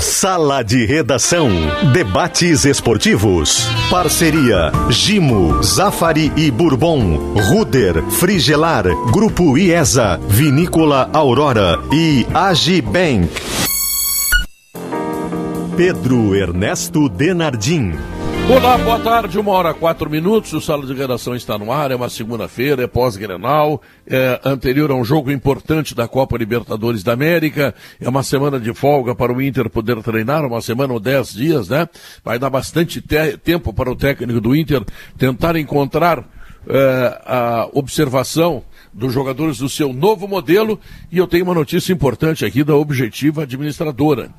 Sala de Redação. Debates esportivos. Parceria Gimo, Zafari e Bourbon. Ruder, Frigelar, Grupo IESA, Vinícola Aurora e Agibank. Pedro Ernesto Denardim. Olá, boa tarde, uma hora quatro minutos. O Sala de Redação está no ar. É uma segunda-feira, é pós-grenal, é anterior a um jogo importante da Copa Libertadores da América. É uma semana de folga para o Inter poder treinar, uma semana ou dez dias, né? Vai dar bastante te tempo para o técnico do Inter tentar encontrar é, a observação dos jogadores do seu novo modelo. E eu tenho uma notícia importante aqui da Objetiva Administradora.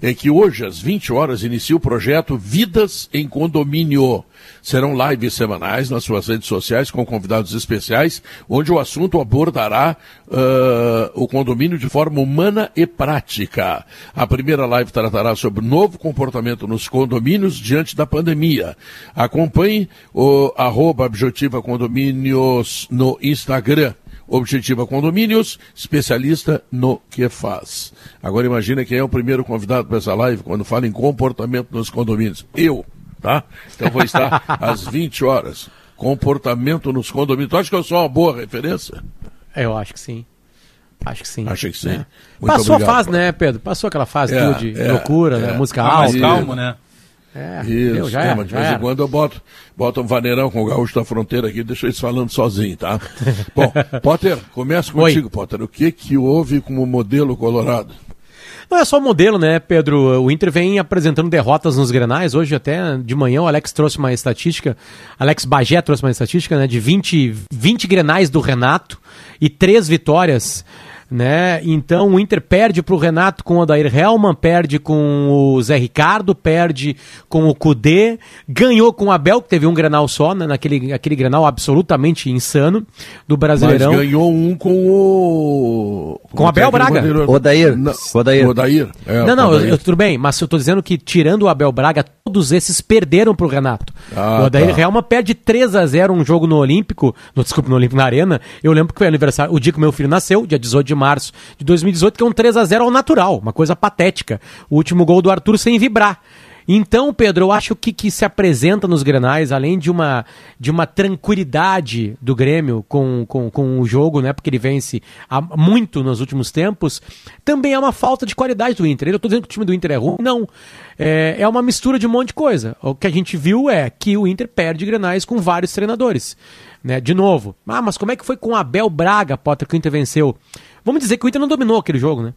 É que hoje, às 20 horas, inicia o projeto Vidas em Condomínio. Serão lives semanais nas suas redes sociais com convidados especiais, onde o assunto abordará uh, o condomínio de forma humana e prática. A primeira live tratará sobre novo comportamento nos condomínios diante da pandemia. Acompanhe o arroba Objetiva Condomínios no Instagram. Objetiva Condomínios, especialista no que faz. Agora imagina quem é o primeiro convidado para essa live quando fala em comportamento nos condomínios. Eu tá? Então vou estar às 20 horas. Comportamento nos condomínios. Tu acha que eu sou uma boa referência? Eu acho que sim. Acho que sim. Acho que sim. É. Passou obrigado, a fase, né, Pedro? Passou aquela fase é, de é, loucura, né? É. Música tá alta. Mais calmo, né? É, Isso, já é, mas de vez em quando eu boto, boto um vaneirão com o gaúcho da fronteira aqui, deixa eles falando sozinho, tá? Bom, Potter, começa contigo, Oi. Potter. O que que houve com o modelo colorado? Não é só o modelo, né, Pedro? O Inter vem apresentando derrotas nos grenais. Hoje, até de manhã, o Alex trouxe uma estatística. Alex Bagé trouxe uma estatística, né? De 20, 20 grenais do Renato e três vitórias né? Então o Inter perde para o Renato com o Odair Helman, perde com o Zé Ricardo, perde com o Cudê, ganhou com o Abel, que teve um Grenal só, né? naquele aquele Grenal absolutamente insano do Brasileirão. Mas ganhou um com o... Com o Abel Braga. Odair. Odair. Odair. É, não, não, eu, tudo bem, mas eu estou dizendo que tirando o Abel Braga, todos esses perderam para o Renato. Ah, o Odair tá. Helman perde 3 a 0 um jogo no Olímpico, no, desculpa, no Olímpico na Arena. Eu lembro que foi aniversário, o dia que meu filho nasceu, dia 18 de março de 2018, que é um 3 a 0 ao natural, uma coisa patética. O último gol do Arthur sem vibrar. Então, Pedro, eu acho que que se apresenta nos Grenais, além de uma, de uma tranquilidade do Grêmio com, com, com o jogo, né? Porque ele vence muito nos últimos tempos, também é uma falta de qualidade do Inter. Eu estou dizendo que o time do Inter é ruim, não. É, é uma mistura de um monte de coisa. O que a gente viu é que o Inter perde Grenais com vários treinadores. Né? De novo. Ah, mas como é que foi com o Abel Braga, Potter, que o Inter venceu? Vamos dizer que o Inter não dominou aquele jogo, né?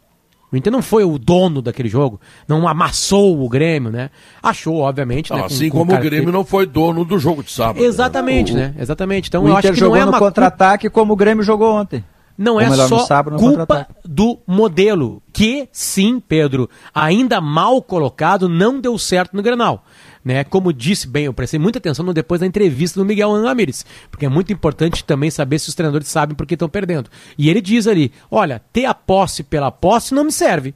O Inter não foi o dono daquele jogo, não amassou o Grêmio, né? Achou, obviamente. Não, né, assim com, como com o Grêmio não foi dono do jogo de sábado. Exatamente, né? né? Exatamente. Então o eu Inter acho que jogou não é no uma contra-ataque como o Grêmio jogou ontem. Não é só sábado, culpa do modelo, que sim, Pedro, ainda mal colocado, não deu certo no Grenal. Né? Como disse bem, eu prestei muita atenção no depois da entrevista do Miguel Ramírez, porque é muito importante também saber se os treinadores sabem por que estão perdendo. E ele diz ali: olha, ter a posse pela posse não me serve.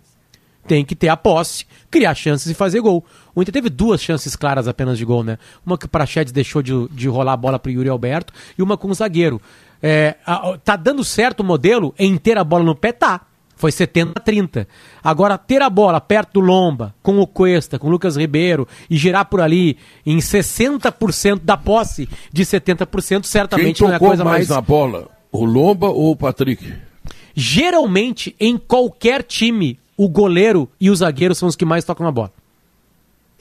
Tem que ter a posse, criar chances e fazer gol. O Inter teve duas chances claras apenas de gol, né? Uma que o Prachedes deixou de, de rolar a bola para o Yuri Alberto e uma com o zagueiro. É, a, tá dando certo o modelo em ter a bola no pé? Tá. Foi 70 a 30. Agora, ter a bola perto do Lomba, com o Cuesta, com o Lucas Ribeiro, e girar por ali em 60% da posse de 70%, certamente Quem não é a coisa mais. mais na bola? O Lomba ou o Patrick? Geralmente, em qualquer time, o goleiro e o zagueiro são os que mais tocam na bola.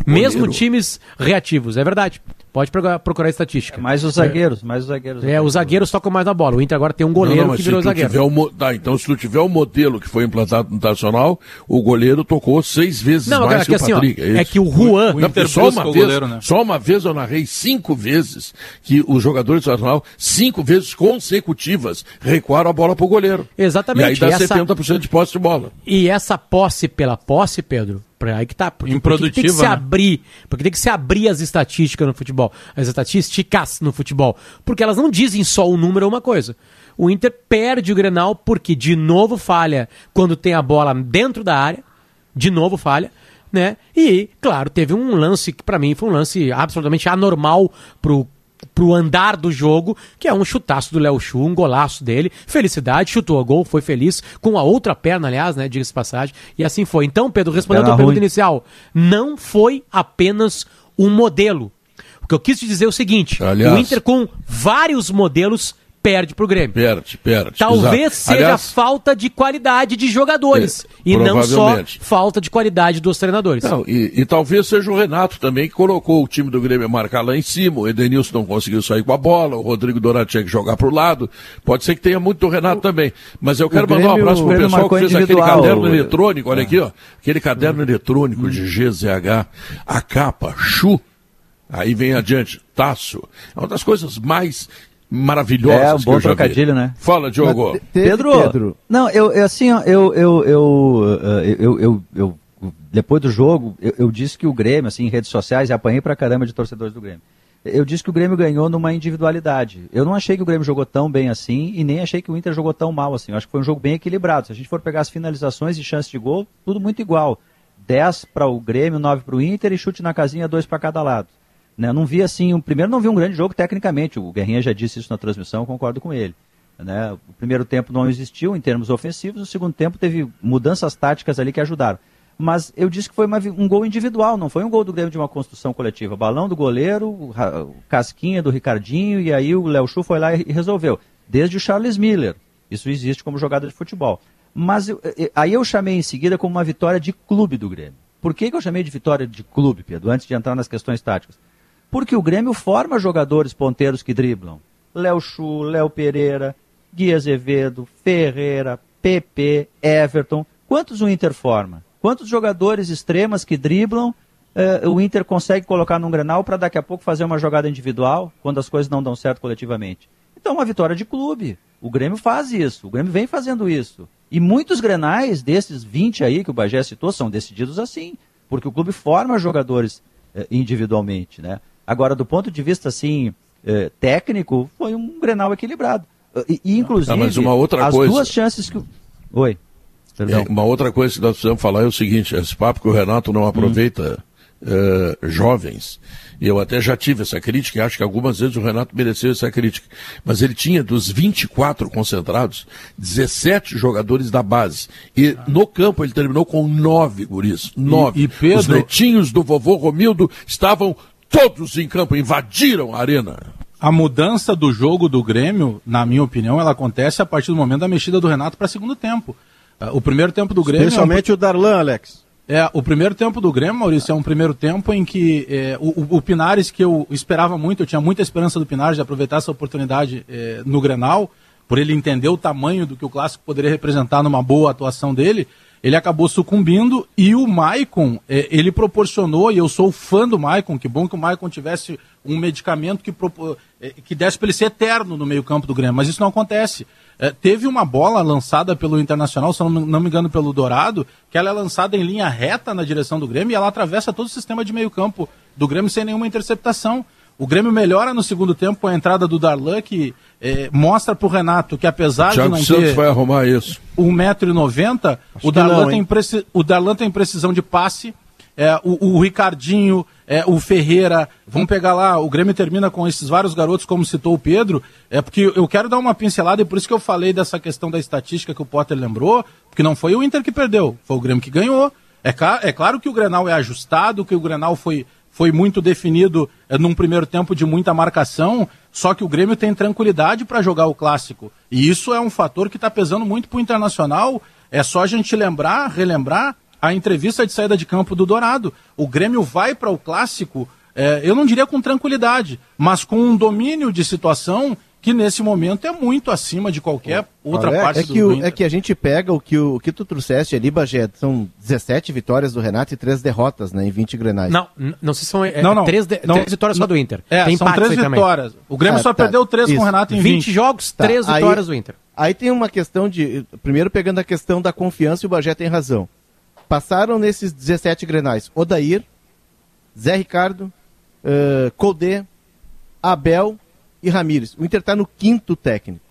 Goleiro. Mesmo times reativos, é verdade. Pode procurar a estatística. É mais os zagueiros, é. mais os zagueiros. É, os zagueiros tocam mais na bola. O Inter agora tem um goleiro não, não, que virou zagueiro. O, tá, então se tu tiver o modelo que foi implantado no Nacional, o goleiro tocou seis vezes não, mais é que, que assim, o Patrick. Ó, é, é, que o Juan... O, o só, uma vez, goleiro, né? só uma vez eu narrei cinco vezes que os jogadores do Nacional, cinco vezes consecutivas, recuaram a bola pro goleiro. Exatamente. E aí dá essa... 70% de posse de bola. E essa posse pela posse, Pedro, Aí que tá. Porque, porque tem que se né? abrir. Porque tem que se abrir as estatísticas no futebol. As estatísticas no futebol. Porque elas não dizem só o número ou uma coisa. O Inter perde o Grenal porque de novo falha quando tem a bola dentro da área. De novo falha. Né? E, claro, teve um lance que para mim foi um lance absolutamente anormal pro pro andar do jogo, que é um chutaço do Léo Chu, um golaço dele. Felicidade, chutou a gol, foi feliz, com a outra perna, aliás, né? Diga-se passagem. E assim foi. Então, Pedro, respondendo a tua pergunta inicial, não foi apenas um modelo. O que eu quis te dizer é o seguinte: aliás, o Inter com vários modelos perde pro Grêmio. Perde, perde. Talvez exato. seja Aliás, falta de qualidade de jogadores. É, e não só falta de qualidade dos treinadores. Não, e, e, talvez seja o Renato também que colocou o time do Grêmio a marcar lá em cima. O Edenilson não conseguiu sair com a bola, o Rodrigo Dourado tinha que jogar pro lado. Pode ser que tenha muito do Renato o, também. Mas eu quero mandar um abraço pro pessoal que fez aquele caderno eletrônico. Olha é. aqui, ó. Aquele caderno hum. eletrônico de GZH. A capa, chu. Aí vem adiante, Taço. É uma das coisas mais maravilhosas. É, um bom trocadilho, né? Fala, Diogo. Pedro, Pedro. Não, eu, eu assim, eu, eu, eu, eu, eu, eu, depois do jogo, eu, eu, disse que o Grêmio, assim, em redes sociais, apanhei pra caramba de torcedores do Grêmio. Eu disse que o Grêmio ganhou numa individualidade. Eu não achei que o Grêmio jogou tão bem assim e nem achei que o Inter jogou tão mal assim. Eu acho que foi um jogo bem equilibrado. Se a gente for pegar as finalizações e chances de gol, tudo muito igual. 10 para o Grêmio, 9 para o Inter e chute na casinha, 2 para cada lado. Né? Não vi assim, um, primeiro não vi um grande jogo tecnicamente, o Guerrinha já disse isso na transmissão, concordo com ele. Né? O primeiro tempo não existiu em termos ofensivos, o segundo tempo teve mudanças táticas ali que ajudaram. Mas eu disse que foi uma, um gol individual, não foi um gol do Grêmio de uma construção coletiva. Balão do goleiro, o casquinha do Ricardinho, e aí o Léo Chu foi lá e resolveu. Desde o Charles Miller. Isso existe como jogada de futebol. Mas eu, aí eu chamei em seguida como uma vitória de clube do Grêmio. Por que, que eu chamei de vitória de clube, Pedro, antes de entrar nas questões táticas? Porque o Grêmio forma jogadores ponteiros que driblam. Léo Chu, Léo Pereira, Gui Azevedo, Ferreira, PP, Everton. Quantos o Inter forma? Quantos jogadores extremas que driblam uh, o Inter consegue colocar num Grenal para daqui a pouco fazer uma jogada individual quando as coisas não dão certo coletivamente? Então, uma vitória de clube. O Grêmio faz isso, o Grêmio vem fazendo isso. E muitos Grenais, desses 20 aí que o Bagé citou, são decididos assim, porque o clube forma jogadores uh, individualmente, né? Agora, do ponto de vista assim eh, técnico, foi um Grenal equilibrado. E, e inclusive, ah, mas uma outra as coisa... duas chances que. Oi. É, uma outra coisa que nós precisamos falar é o seguinte: esse papo que o Renato não aproveita hum. uh, jovens. E eu até já tive essa crítica, e acho que algumas vezes o Renato mereceu essa crítica. Mas ele tinha dos 24 concentrados, 17 jogadores da base. E no campo ele terminou com nove guris. Nove. E, e Pedro... Os netinhos do vovô Romildo estavam todos em campo, invadiram a arena. A mudança do jogo do Grêmio, na minha opinião, ela acontece a partir do momento da mexida do Renato para segundo tempo. Uh, o primeiro tempo do Grêmio. Especialmente é um... o Darlan, Alex. É, o primeiro tempo do Grêmio, Maurício, é um primeiro tempo em que é, o, o, Pinares, que eu esperava muito, eu tinha muita esperança do Pinares de aproveitar essa oportunidade é, no Grenal, por ele entender o tamanho do que o clássico poderia representar numa boa atuação dele ele acabou sucumbindo e o Maicon, é, ele proporcionou, e eu sou fã do Maicon, que bom que o Maicon tivesse um medicamento que, é, que desse para ele ser eterno no meio campo do Grêmio, mas isso não acontece. É, teve uma bola lançada pelo Internacional, se não, não me engano pelo Dourado, que ela é lançada em linha reta na direção do Grêmio e ela atravessa todo o sistema de meio campo do Grêmio sem nenhuma interceptação. O Grêmio melhora no segundo tempo com a entrada do Darlan, que é, mostra para o Renato que apesar de não Santos ter vai arrumar isso. 1,90m, o, Darlan tem o Darlan tem precisão de passe, é, o, o, Ricardinho, é, o Ferreira, vamos pegar lá, o Grêmio termina com esses vários garotos, como citou o Pedro, é porque eu quero dar uma pincelada e por isso que eu falei dessa questão da estatística que o Potter lembrou, porque não foi o Inter que perdeu, foi o Grêmio que ganhou. É, é claro que o Grenal é ajustado, que o Grenal foi foi muito definido é, num primeiro tempo de muita marcação, só que o Grêmio tem tranquilidade para jogar o clássico. E isso é um fator que está pesando muito para o Internacional. É só a gente lembrar, relembrar a entrevista de saída de campo do Dourado. O Grêmio vai para o clássico, é, eu não diria com tranquilidade, mas com um domínio de situação que nesse momento é muito acima de qualquer outra Olha, parte é que do o, É que a gente pega o que, o, o que tu trouxeste ali, Bagé, são 17 vitórias do Renato e 3 derrotas né, em 20 grenais. Não, não sei se são é, não, não, três, de, não, três vitórias só do Inter. É, tem são três vitórias. Também. O Grêmio ah, só tá, perdeu 3 isso. com o Renato em 20. 20 jogos, tá, 3 vitórias do Inter. Aí tem uma questão de, primeiro pegando a questão da confiança e o Bagé tem razão. Passaram nesses 17 grenais Odair, Zé Ricardo, uh, Codê, Abel e Ramires. O Inter está no quinto técnico.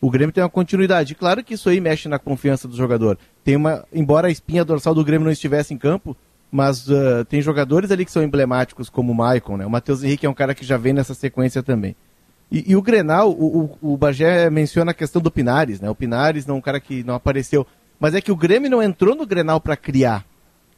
O Grêmio tem uma continuidade. Claro que isso aí mexe na confiança do jogador. Tem uma, embora a espinha dorsal do Grêmio não estivesse em campo, mas uh, tem jogadores ali que são emblemáticos, como o Maicon, né? O Matheus Henrique é um cara que já vem nessa sequência também. E, e o Grenal, o, o, o, Bagé menciona a questão do Pinares, né? O Pinares não é um cara que não apareceu. Mas é que o Grêmio não entrou no Grenal para criar.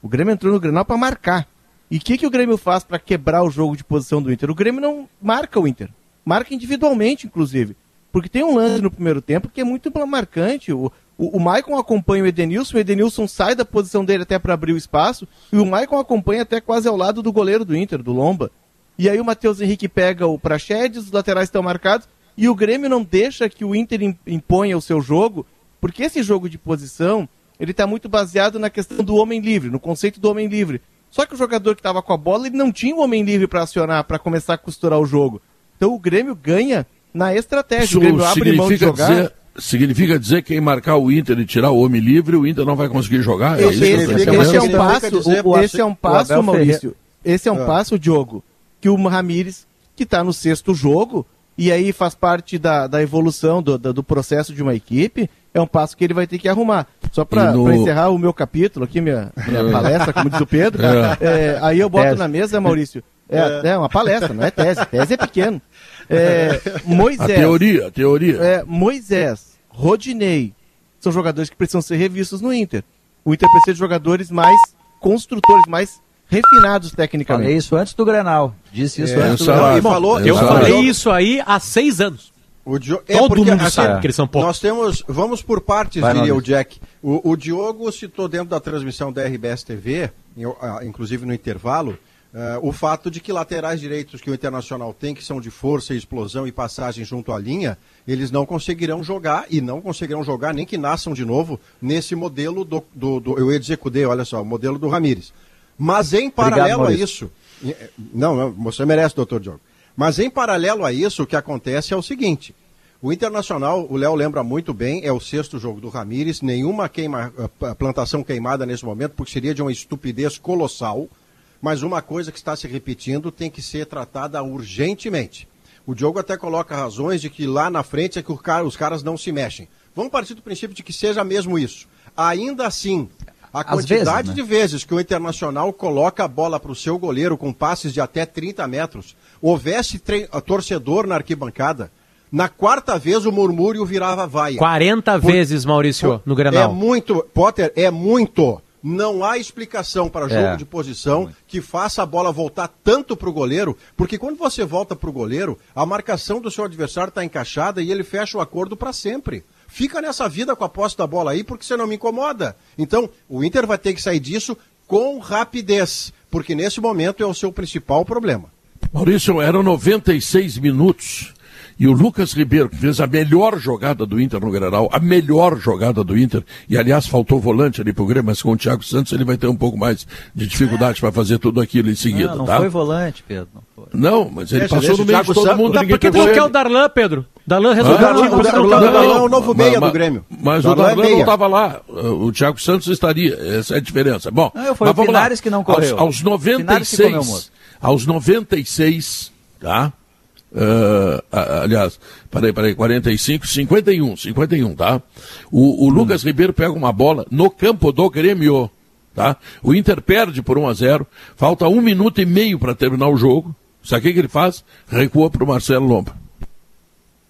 O Grêmio entrou no Grenal para marcar. E o que, que o Grêmio faz para quebrar o jogo de posição do Inter? O Grêmio não marca o Inter. Marca individualmente, inclusive. Porque tem um lance no primeiro tempo que é muito marcante. O, o, o Maicon acompanha o Edenilson, o Edenilson sai da posição dele até para abrir o espaço, e o Maicon acompanha até quase ao lado do goleiro do Inter, do Lomba. E aí o Matheus Henrique pega o Praxedes, os laterais estão marcados, e o Grêmio não deixa que o Inter imponha o seu jogo, porque esse jogo de posição, ele está muito baseado na questão do homem livre, no conceito do homem livre. Só que o jogador que estava com a bola, ele não tinha o homem livre para acionar, para começar a costurar o jogo. Então o Grêmio ganha na estratégia. Isso o Grêmio abre mão de jogar. Dizer, significa dizer que quem marcar o Inter e tirar o homem livre, o Inter não vai conseguir jogar? É esse, é esse, esse, esse é um passo, o, esse é um passo, Maurício. Esse é um passo, Diogo, que o Ramires, que está no sexto jogo, e aí faz parte da, da evolução do, do, do, processo de uma equipe, é um passo que ele vai ter que arrumar. Só para no... encerrar o meu capítulo aqui, minha, minha palestra, como diz o Pedro, é. É, aí eu boto tese. na mesa, Maurício, é, é. é, uma palestra, não é tese, tese é pequeno. É, Moisés. A teoria, a teoria. É, Moisés, Rodinei, são jogadores que precisam ser revistos no Inter. O Inter precisa de jogadores mais construtores, mais refinados tecnicamente. Falei isso antes do Grenal. Disse isso é, antes do Grenal. Falou, eu falei isso aí há seis anos. O Dio... é Todo porque, mundo assim, sabe que eles são poucos. Nós temos, vamos por partes, Vai, diria o Jack. O, o, Diogo citou dentro da transmissão da RBS TV, ah, inclusive no intervalo, Uh, o fato de que laterais direitos que o Internacional tem, que são de força e explosão e passagem junto à linha, eles não conseguirão jogar e não conseguirão jogar nem que nasçam de novo nesse modelo do, do, do eu ia dizer Cudê, olha só, o modelo do Ramires. Mas em paralelo Obrigado, a isso, eh, não, você merece, doutor Diogo. Mas em paralelo a isso, o que acontece é o seguinte: o Internacional, o Léo lembra muito bem, é o sexto jogo do Ramires, nenhuma queima, eh, plantação queimada nesse momento, porque seria de uma estupidez colossal mas uma coisa que está se repetindo tem que ser tratada urgentemente. O Diogo até coloca razões de que lá na frente é que os caras não se mexem. Vamos partir do princípio de que seja mesmo isso. Ainda assim, a quantidade vezes, né? de vezes que o Internacional coloca a bola para o seu goleiro com passes de até 30 metros, houvesse torcedor na arquibancada, na quarta vez o murmúrio virava vaia. 40 por, vezes, Maurício, no Granal. É muito, Potter, é muito. Não há explicação para jogo é. de posição que faça a bola voltar tanto para o goleiro, porque quando você volta para o goleiro, a marcação do seu adversário está encaixada e ele fecha o acordo para sempre. Fica nessa vida com a posse da bola aí, porque você não me incomoda. Então, o Inter vai ter que sair disso com rapidez, porque nesse momento é o seu principal problema. Maurício, eram 96 minutos e o Lucas Ribeiro, que fez a melhor jogada do Inter no Granal, a melhor jogada do Inter, e aliás faltou volante ali pro Grêmio, mas com o Thiago Santos ele vai ter um pouco mais de dificuldade para fazer tudo aquilo em seguida, não, não tá? foi volante, Pedro. Não, foi. não mas ele passou no meio de todo Santos, mundo, tá, Por que não quer o Darlan, Pedro? Darlan resolveu ah, o, o, o, Darlan é o novo meia do Grêmio. Mas o Darlan, é não estava lá, o Thiago Santos estaria, essa é a diferença. Bom, não, foi mas o Pinares que não correu. Aos, aos 96, aos 96, tá? Uh, aliás, peraí, peraí, 45, 51, 51, tá? O, o hum. Lucas Ribeiro pega uma bola no campo do Grêmio, tá? O Inter perde por 1 a 0 falta um minuto e meio para terminar o jogo. Sabe o que ele faz? Recua para o Marcelo Lomba.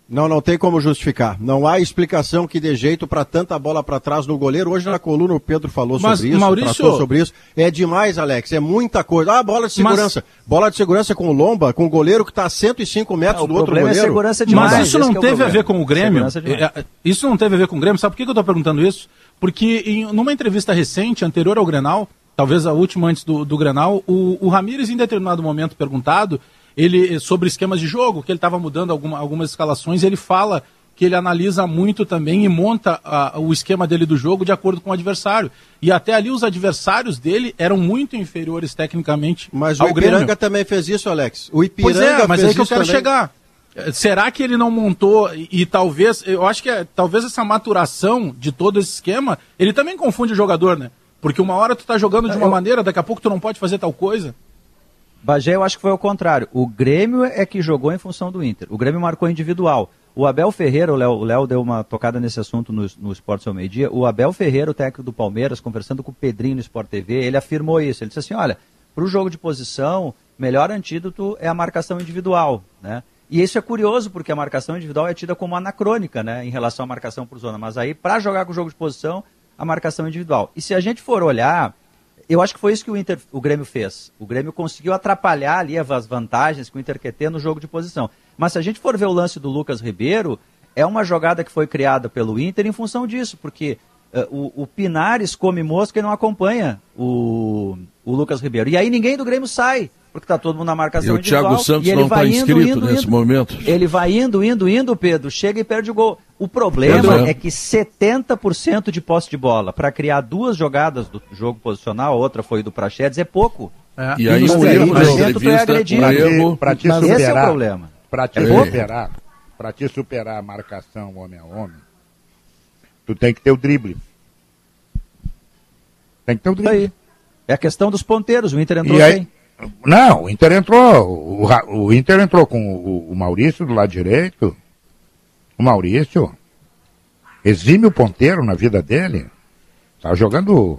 Não, não tem como justificar. Não há explicação que dê jeito para tanta bola para trás no goleiro. Hoje na coluna o Pedro falou Mas, sobre isso, Maurício... sobre isso. É demais, Alex. É muita coisa. Ah, bola de segurança. Mas... Bola de segurança com o Lomba, com o goleiro que está a 105 metros não, do outro é goleiro. É segurança demais. Mas isso não Esse teve é a ver com o Grêmio. É, isso não teve a ver com o Grêmio. Sabe por que eu estou perguntando isso? Porque em numa entrevista recente, anterior ao Grenal, talvez a última antes do, do Grenal, o, o Ramires, em determinado momento perguntado, ele sobre esquemas de jogo, que ele estava mudando alguma, algumas escalações, ele fala que ele analisa muito também e monta a, o esquema dele do jogo de acordo com o adversário. E até ali os adversários dele eram muito inferiores tecnicamente Mas o Ipiranga Grêmio. também fez isso, Alex. O Ipiranga pois é, mas é aí que eu quero também. chegar. Será que ele não montou e, e, talvez, eu acho que é, talvez essa maturação de todo esse esquema, ele também confunde o jogador, né? Porque uma hora tu tá jogando de uma eu... maneira, daqui a pouco tu não pode fazer tal coisa. Bagé, eu acho que foi o contrário. O Grêmio é que jogou em função do Inter. O Grêmio marcou individual. O Abel Ferreira, o Léo deu uma tocada nesse assunto no, no Esporte ao Meio-Dia. O Abel Ferreira, o técnico do Palmeiras, conversando com o Pedrinho no Sport TV, ele afirmou isso. Ele disse assim: olha, para o jogo de posição, melhor antídoto é a marcação individual. Né? E isso é curioso, porque a marcação individual é tida como anacrônica né, em relação à marcação por zona. Mas aí, para jogar com o jogo de posição, a marcação individual. E se a gente for olhar, eu acho que foi isso que o, Inter, o Grêmio fez. O Grêmio conseguiu atrapalhar ali as vantagens que o Inter quer ter no jogo de posição. Mas se a gente for ver o lance do Lucas Ribeiro, é uma jogada que foi criada pelo Inter em função disso, porque uh, o, o, Pinares come mosca e não acompanha o, o Lucas Ribeiro. E aí ninguém do Grêmio sai, porque está todo mundo na marcação e o Thiago Santos não está inscrito indo, nesse indo. momento. Ele vai indo, indo, indo, Pedro, chega e perde o gol. O problema é que 70% de posse de bola para criar duas jogadas do jogo posicional, a outra foi do Prachedes, é pouco. É. E, e aí, no erro, é agredir. Para te, superar, Esse é o problema. Para te, é superar, para te superar a marcação homem a homem, tu tem que ter o drible. Tem que ter o drible. Aí. É a questão dos ponteiros, o Inter entrou e aí, Não, o Inter entrou, o, o Inter entrou com o, o Maurício do lado direito, o Maurício, exime o ponteiro na vida dele. Tá jogando,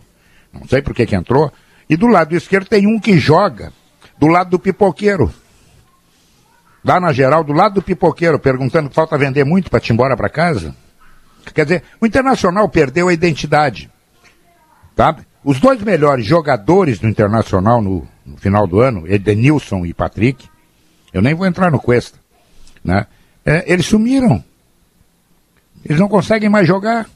não sei por que que entrou. E do lado esquerdo tem um que joga, do lado do pipoqueiro. Lá na geral, do lado do pipoqueiro, perguntando falta vender muito para te embora para casa. Quer dizer, o Internacional perdeu a identidade. Tá? Os dois melhores jogadores do Internacional no, no final do ano, Edenilson e Patrick, eu nem vou entrar no Cuesta, né? É, eles sumiram. Eles não conseguem mais jogar.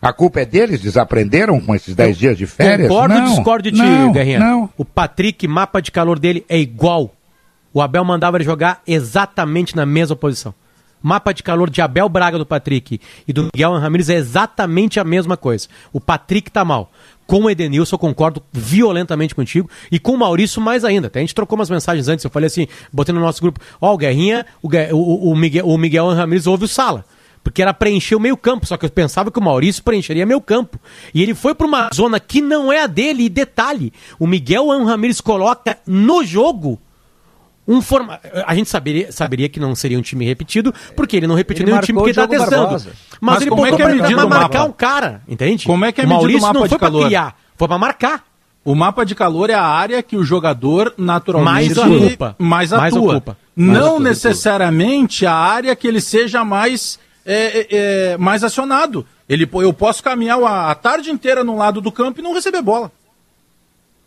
A culpa é deles? Desaprenderam com esses 10 dias de férias? Concordo ou discordo de ti, não, Guerrinha? Não. O Patrick, mapa de calor dele é igual. O Abel mandava ele jogar exatamente na mesma posição. Mapa de calor de Abel Braga do Patrick e do Miguel Ramírez é exatamente a mesma coisa. O Patrick tá mal. Com o Edenilson, eu concordo violentamente contigo. E com o Maurício, mais ainda. Até a gente trocou umas mensagens antes. Eu falei assim, botei no nosso grupo: Ó, oh, o Guerrinha, o, o, o, Miguel, o Miguel Ramírez ouve o Sala porque era preencher o meio campo, só que eu pensava que o Maurício preencheria meio campo. E ele foi para uma zona que não é a dele, e detalhe, o Miguel Ramírez coloca no jogo um forma... A gente saberia, saberia que não seria um time repetido, porque ele não repetiu ele nenhum time que está testando. Mas, Mas, ele como é que é pra, marcar um cara, entende? Como é que é o Maurício mapa não foi para criar, foi para marcar. O mapa de calor é a área que o jogador naturalmente mais ocupa. Mais atua. Mais ocupa. Não mais necessariamente a área que ele seja mais é, é, é, mais acionado. Ele, eu posso caminhar a, a, tarde inteira no lado do campo e não receber bola.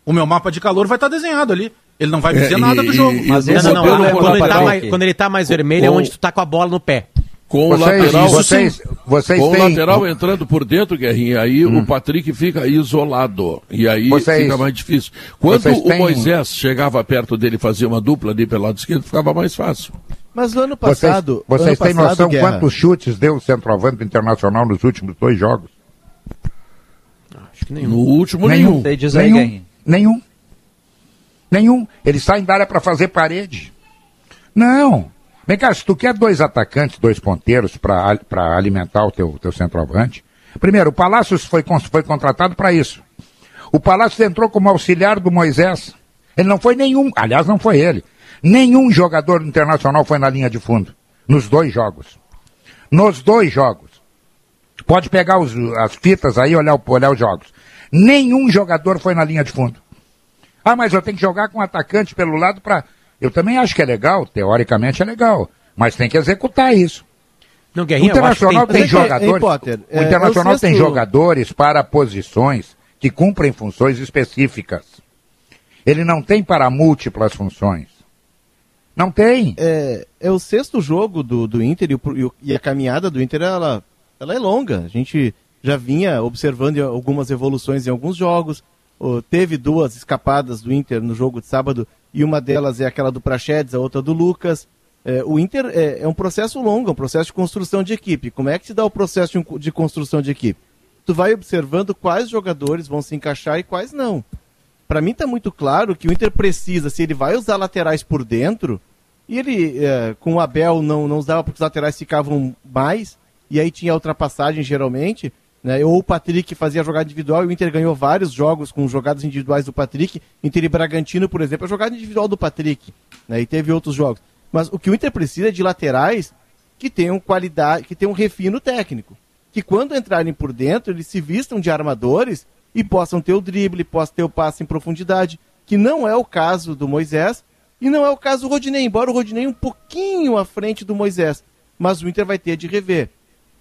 O meu mapa de calor vai estar tá desenhado ali. Ele não vai dizer é, nada do jogo. Mas não, não, não, quando, ele tá mais, quando ele tá mais vermelho é onde tu tá com a bola no pé. Com vocês, o lateral, vocês, vocês com têm... o lateral entrando por dentro, Guerrinha, aí hum. o Patrick fica isolado. E aí vocês, fica mais difícil. Quando o têm... Moisés chegava perto dele e fazia uma dupla ali pelo lado esquerdo, ficava mais fácil. Mas no ano passado. Vocês, vocês têm noção Guerra. quantos chutes deu o centroavante internacional nos últimos dois jogos? Acho que nenhum. No último, nenhum. Nenhum. nenhum. nenhum. Nenhum. Eles saem da área para fazer parede. Não. Vem cá, se tu quer dois atacantes, dois ponteiros para alimentar o teu, teu centroavante. Primeiro, o Palácios foi, foi contratado para isso. O Palácios entrou como auxiliar do Moisés. Ele não foi nenhum, aliás, não foi ele. Nenhum jogador internacional foi na linha de fundo. Nos dois jogos. Nos dois jogos. Pode pegar os, as fitas aí e olhar, olhar os jogos. Nenhum jogador foi na linha de fundo. Ah, mas eu tenho que jogar com um atacante pelo lado para. Eu também acho que é legal, teoricamente é legal. Mas tem que executar isso. Não, Guerrinha, o Internacional tem, tem jogadores. Potter, o é, Internacional tem jogadores para posições que cumprem funções específicas. Ele não tem para múltiplas funções. Não tem. É, é o sexto jogo do, do Inter e, o, e, a caminhada do Inter ela, ela é longa. A gente já vinha observando algumas evoluções em alguns jogos. Teve duas escapadas do Inter no jogo de sábado e uma delas é aquela do Prachedes, a outra do Lucas. É, o Inter é, é, um processo longo, é um processo de construção de equipe. Como é que se dá o processo de, de construção de equipe? Tu vai observando quais jogadores vão se encaixar e quais não para mim está muito claro que o Inter precisa, se ele vai usar laterais por dentro, e ele é, com o Abel não, não usava porque os laterais ficavam mais, e aí tinha ultrapassagem geralmente, né? Ou o Patrick fazia jogada individual e o Inter ganhou vários jogos com jogadas individuais do Patrick. Inter e Bragantino, por exemplo, a jogada individual do Patrick. Né? E teve outros jogos. Mas o que o Inter precisa é de laterais que tenham qualidade, que tenham refino técnico. Que quando entrarem por dentro, eles se vistam de armadores e possam ter o drible, possam ter o passe em profundidade, que não é o caso do Moisés e não é o caso do Rodinei, embora o Rodinei um pouquinho à frente do Moisés. Mas o Inter vai ter de rever.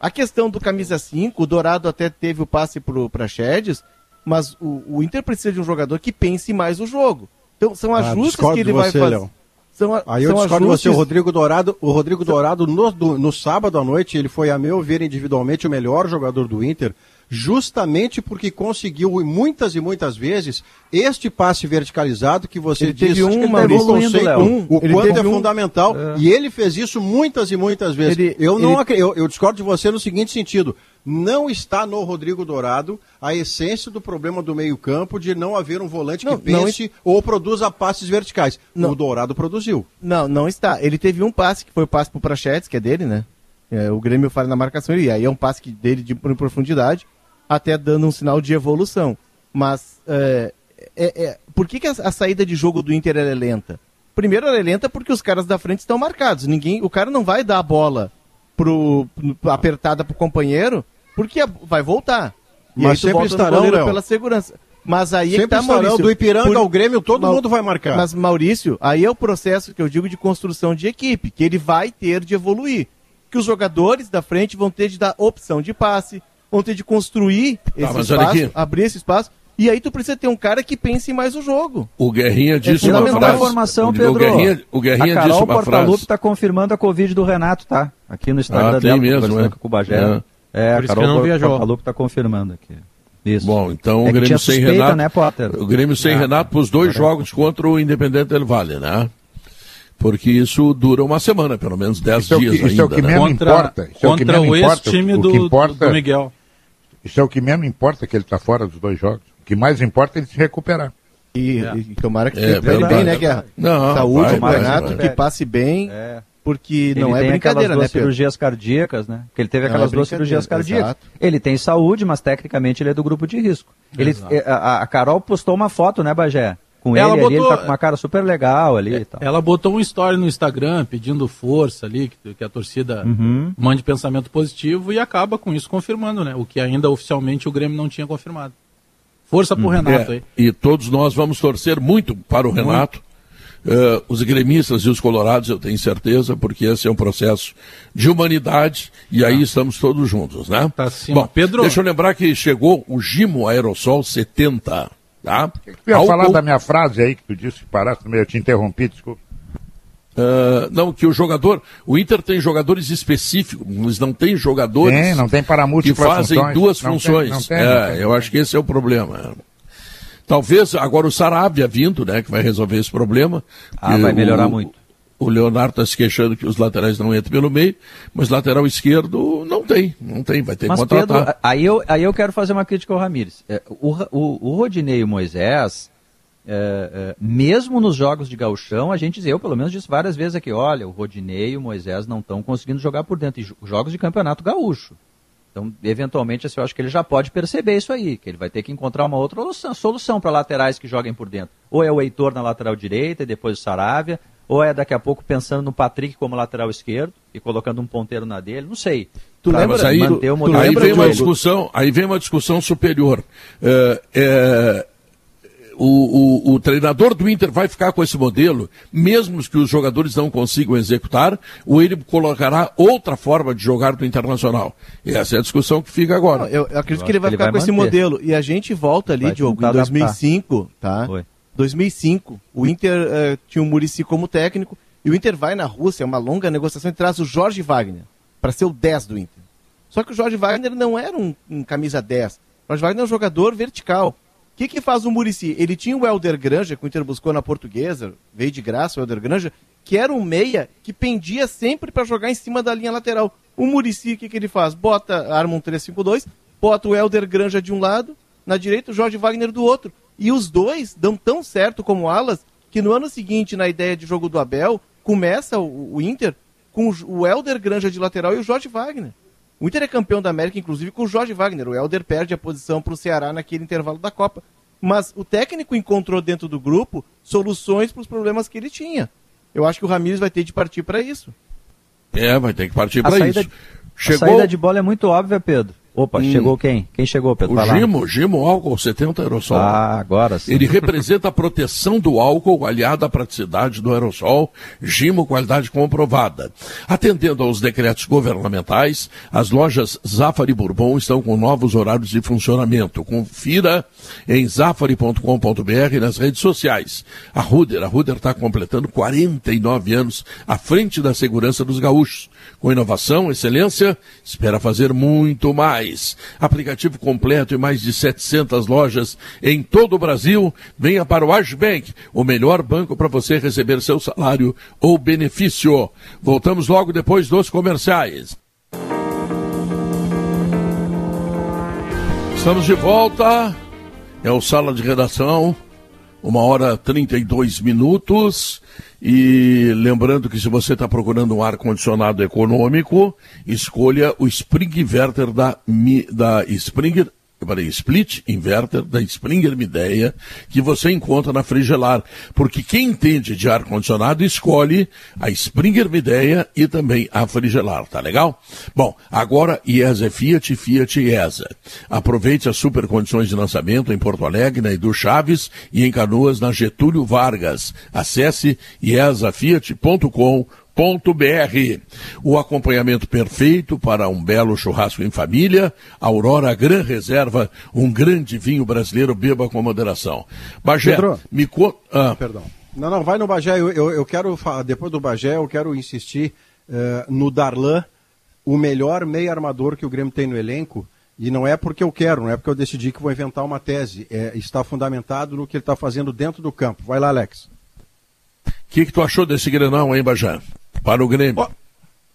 A questão do camisa 5, o Dourado até teve o passe para Chedes, mas o, o, Inter precisa de um jogador que pense mais o jogo. Então são ah, ajustes ah, que ele vai fazer. Léo. São, Aí eu discordo ajustes... você, o Rodrigo Dourado, o Rodrigo Dourado no, do, no sábado à noite, ele foi, a meu ver, individualmente o melhor jogador do Inter, justamente porque conseguiu muitas e muitas vezes este passe verticalizado que você ele disse, um, que ele conceito, um, o ele quanto é um, fundamental, é. e ele fez isso muitas e muitas vezes. Ele, eu não ele... eu, eu discordo de você no seguinte sentido, não está no Rodrigo Dourado a essência do problema do meio-campo de não haver um volante não, que pense não... ou produza passes verticais. Não. O Dourado produziu. Não, não está. Ele teve um passe que foi o passe para o Prachetes, que é dele, né? É, o Grêmio falha na marcação e aí é um passe que dele de profundidade, até dando um sinal de evolução. Mas é, é, é por que, que a, a, saída de jogo do Inter é lenta? Primeiro ela é lenta porque os caras da frente estão marcados. Ninguém, o cara não vai dar a bola pro, apertada pro companheiro porque vai voltar. E mas sempre estarão, pela segurança. Mas aí sempre é que tá, Maurício, do Ipiranga por... ao Grêmio, todo mundo vai marcar. Mas, Maurício, aí é o processo que eu digo de construção de equipe, que ele vai ter de evoluir. Que os jogadores da frente vão ter de dar opção de passe, vão ter de construir tá, esse espaço, abrir esse espaço. E aí tu precisa ter um cara que pense mais o jogo. O Guerrinha disse é uma frase. informação, Pedro. O Guerrinha, o Guerrinha a Carol disse uma Portalupe está confirmando a Covid do Renato, tá? Aqui no Instagram ah, dela, mesmo, é. com o Bagé. É. É, Por a Carol não viajou. que está confirmando aqui. Isso. Bom, então é o Grêmio sem suspeita, Renato. Né, Potter? O Grêmio sem ah, Renato para os dois jogos contra o Independente del Vale, né? Porque isso dura uma semana, pelo menos dez isso dias é que, isso ainda. É o que né? menos contra, importa. Isso contra é o, o ex-time do, do Miguel. Isso é o que menos importa que ele está fora dos dois jogos. O que mais importa é ele se recuperar. E, é. e tomara que é, bem, né, Guerra? Não, Saúde, vai, Renato, vai, vai. que passe bem. É porque ele não é brincadeira, duas né, cirurgias cardíacas, né? Porque ele teve aquelas é duas cirurgias cardíacas. Exato. Ele tem saúde, mas tecnicamente ele é do grupo de risco. Ele, é, a, a, Carol postou uma foto, né, Bagé? Com ela ele botou, ali, ele tá com uma cara super legal ali e tal. Ela botou um story no Instagram pedindo força ali, que, que a torcida uhum. mande pensamento positivo e acaba com isso confirmando, né? O que ainda oficialmente o Grêmio não tinha confirmado. Força pro uhum. Renato é, aí. E todos nós vamos torcer muito para o Renato. Muito Uh, os gremistas e os colorados, eu tenho certeza, porque esse é um processo de humanidade e aí ah. estamos todos juntos, né? Tá sim. Bom, Pedro... deixa eu lembrar que chegou o Gimo Aerosol 70, tá? Eu ia falar da minha frase aí que tu disse que parasse no meio, eu te interrompi, desculpa. Uh, não, que o jogador, o Inter tem jogadores específicos, mas não tem jogadores tem, não tem para que fazem funções. duas não funções. Tem, não tem, é, não eu acho que esse é o problema. Talvez agora o Sarabia vindo, né, que vai resolver esse problema. Ah, vai melhorar o, muito. O Leonardo está se queixando que os laterais não entram pelo meio, mas lateral esquerdo não tem, não tem, vai ter mas, que contratar. Pedro, aí eu, aí eu quero fazer uma crítica ao Ramires. É, o, o, o Rodinei e o Moisés, é, é, mesmo nos jogos de gauchão, a gente, eu pelo menos disse várias vezes aqui, olha, o Rodinei e o Moisés não estão conseguindo jogar por dentro, e jogos de campeonato gaúcho. Então, eventualmente, assim, eu acho que ele já pode perceber isso aí, que ele vai ter que encontrar uma outra solução para laterais que joguem por dentro. Ou é o Heitor na lateral direita e depois o Saravia, ou é daqui a pouco pensando no Patrick como lateral esquerdo e colocando um ponteiro na dele, não sei. Tu pra lembra, aí, manter o modelo aí vem uma discussão, aí vem uma discussão superior. É, é, o, o, o, treinador do Inter vai ficar com esse modelo, mesmo que os jogadores não consigam executar, ou ele colocará outra forma de jogar do Internacional? E essa é a discussão que fica agora. Não, eu, eu, acredito eu que ele vai ficar ele vai com manter. esse modelo. E a gente volta ali, vai Diogo, em 2005, tá? Foi. 2005, o Inter uh, tinha o Murici como técnico, e o Inter vai na Rússia, é uma longa negociação, e traz o Jorge Wagner, para ser o 10 do Inter. Só que o Jorge Wagner não era um, um camisa 10. O Jorge Wagner é um jogador vertical. O que, que faz o Murici? Ele tinha o Helder Granja, que o Inter buscou na portuguesa, veio de graça o Helder Granja, que era um meia que pendia sempre para jogar em cima da linha lateral. O Murici, o que, que ele faz? Bota, arma um 3-5-2, bota o Helder Granja de um lado, na direita o Jorge Wagner do outro. E os dois dão tão certo como alas que no ano seguinte, na ideia de jogo do Abel, começa o, o Inter com o Helder Granja de lateral e o Jorge Wagner. O Inter é campeão da América, inclusive, com o Jorge Wagner. O Helder perde a posição para o Ceará naquele intervalo da Copa. Mas o técnico encontrou dentro do grupo soluções para os problemas que ele tinha. Eu acho que o Ramires vai ter de partir para isso. É, vai ter que partir para isso. Chegou... A saída de bola é muito óbvia, Pedro. Opa, hum. chegou quem? Quem chegou, Pedro? O Gimo, Gimo álcool 70 aerosol. Ah, agora sim. Ele representa a proteção do álcool aliada à praticidade do aerosol. Gimo, qualidade comprovada. Atendendo aos decretos governamentais, as lojas Zafari Bourbon estão com novos horários de funcionamento. Confira em zafari.com.br nas redes sociais. A Ruder, a Ruder está completando 49 anos à frente da segurança dos gaúchos. Com inovação, excelência, espera fazer muito mais reais. Aplicativo completo e mais de 700 lojas em todo o Brasil. Venha para o Ashbank, o melhor banco para você receber seu salário ou benefício. Voltamos logo depois dos comerciais. Estamos de volta. É o Sala de Redação. Uma hora trinta e dois minutos. E lembrando que se você está procurando um ar-condicionado econômico, escolha o Spring Inverter da, da Springer peraí, split inverter da Springer Mideia que você encontra na Frigelar. Porque quem entende de ar-condicionado escolhe a Springer Mideia e também a Frigelar, tá legal? Bom, agora IESA é Fiat, Fiat IESA. Aproveite as super condições de lançamento em Porto Alegre, na Edu Chaves e em Canoas, na Getúlio Vargas. Acesse iesafiat.com.br br O acompanhamento perfeito para um belo churrasco em família, Aurora Gran Reserva, um grande vinho brasileiro, beba com moderação. Bagé, Pedro, me conta... Ah. Perdão. Não, não, vai no Bagé, eu, eu, eu quero, depois do Bagé, eu quero insistir uh, no Darlan, o melhor meio armador que o Grêmio tem no elenco, e não é porque eu quero, não é porque eu decidi que vou inventar uma tese, é, está fundamentado no que ele está fazendo dentro do campo. Vai lá, Alex. O que, que tu achou desse Grenal, hein, Bajé? Para o Grêmio.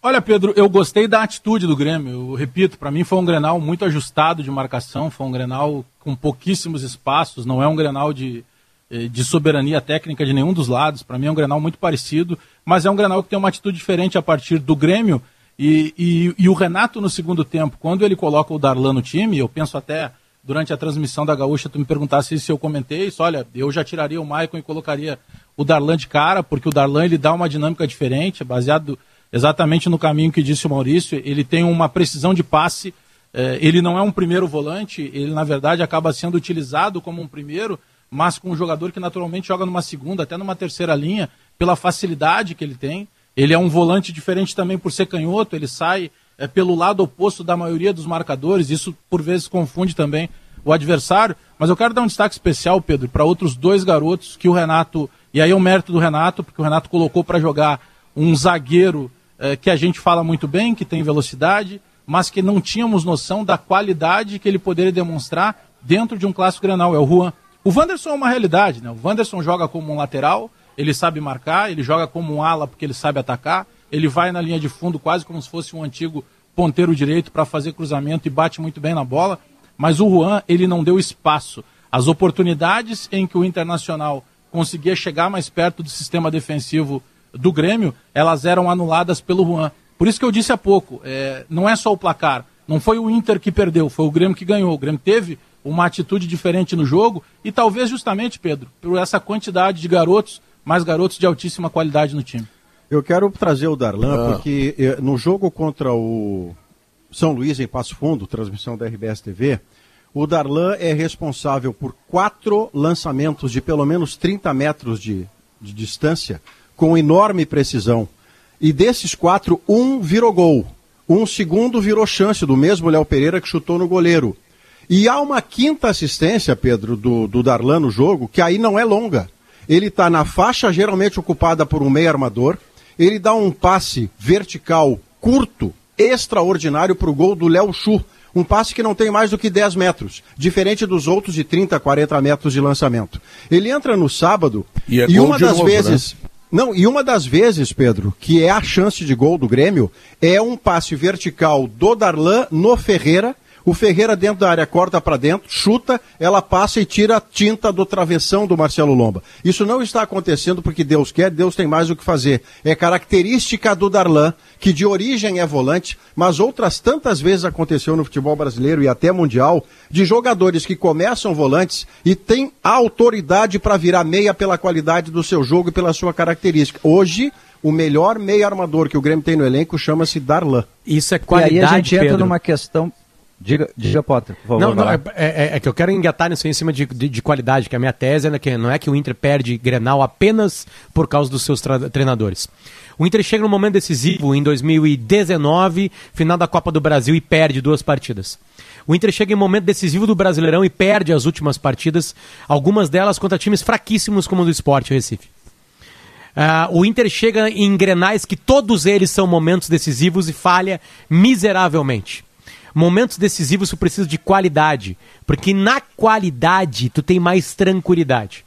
Olha, Pedro, eu gostei da atitude do Grêmio. Eu repito, para mim foi um Grenal muito ajustado de marcação, foi um Grenal com pouquíssimos espaços, não é um Grenal de, eh, de soberania técnica de nenhum dos lados. Para mim é um Grenal muito parecido, mas é um Grenal que tem uma atitude diferente a partir do Grêmio. E, e, e o Renato, no segundo tempo, quando ele coloca o Darlan no time, eu penso até durante a transmissão da Gaúcha, tu me perguntasse se eu comentei isso. Olha, eu já tiraria o Maicon e colocaria o Darlan de cara, porque o Darlan ele dá uma dinâmica diferente, baseado exatamente no caminho que disse o Maurício. Ele tem uma precisão de passe, eh, ele não é um primeiro volante, ele na verdade acaba sendo utilizado como um primeiro, mas com um jogador que naturalmente joga numa segunda, até numa terceira linha, pela facilidade que ele tem. Ele é um volante diferente também por ser canhoto, ele sai é, pelo lado oposto da maioria dos marcadores, isso por vezes confunde também o adversário. Mas eu quero dar um destaque especial, Pedro, para outros dois garotos que o Renato e aí é o mérito do Renato, porque o Renato colocou para jogar um zagueiro eh, que a gente fala muito bem, que tem velocidade, mas que não tínhamos noção da qualidade que ele poderia demonstrar dentro de um clássico Grenal, é o Juan. O Wanderson é uma realidade, né? O Wanderson joga como um lateral, ele sabe marcar, ele joga como um ala porque ele sabe atacar, ele vai na linha de fundo quase como se fosse um antigo ponteiro direito para fazer cruzamento e bate muito bem na bola, mas o Juan, ele não deu espaço. As oportunidades em que o Internacional conseguia chegar mais perto do sistema defensivo do Grêmio, elas eram anuladas pelo Juan. Por isso que eu disse há pouco, é, não é só o placar, não foi o Inter que perdeu, foi o Grêmio que ganhou. O Grêmio teve uma atitude diferente no jogo e talvez justamente, Pedro, por essa quantidade de garotos, mais garotos de altíssima qualidade no time. Eu quero trazer o Darlan, ah. porque eh, no jogo contra o São Luís em Passo Fundo, transmissão da RBS TV, o Darlan é responsável por quatro lançamentos de pelo menos 30 metros de, de distância, com enorme precisão. E desses quatro, um virou gol. Um segundo virou chance do mesmo Léo Pereira que chutou no goleiro. E há uma quinta assistência, Pedro, do, do Darlan no jogo, que aí não é longa. Ele está na faixa geralmente ocupada por um meio armador. Ele dá um passe vertical curto, extraordinário para o gol do Léo Chu um passe que não tem mais do que 10 metros, diferente dos outros de 30, 40 metros de lançamento. Ele entra no sábado e, é e uma das novo, vezes. Né? Não, e uma das vezes, Pedro, que é a chance de gol do Grêmio, é um passe vertical do Darlan no Ferreira o Ferreira dentro da área corta para dentro, chuta, ela passa e tira a tinta do travessão do Marcelo Lomba. Isso não está acontecendo porque Deus quer, Deus tem mais o que fazer. É característica do Darlan, que de origem é volante, mas outras tantas vezes aconteceu no futebol brasileiro e até mundial, de jogadores que começam volantes e têm autoridade para virar meia pela qualidade do seu jogo e pela sua característica. Hoje, o melhor meio armador que o Grêmio tem no elenco chama-se Darlan. Isso é qualidade, E aí a gente entra Pedro. numa questão... Diga, diga Potter, por favor. Não, não é, é, é, que eu quero engatar nisso em cima de, de, de, qualidade, que a minha tese é que não é que o Inter perde Grenal apenas por causa dos seus treinadores. O Inter chega no momento decisivo em 2019, final da Copa do Brasil e perde duas partidas. O Inter chega em momento decisivo do Brasileirão e perde as últimas partidas, algumas delas contra times fraquíssimos como o do Esporte Recife. Uh, o Inter chega em grenais que todos eles são momentos decisivos e falha miseravelmente. Momentos decisivos tu precisa de qualidade, porque na qualidade tu tem mais tranquilidade.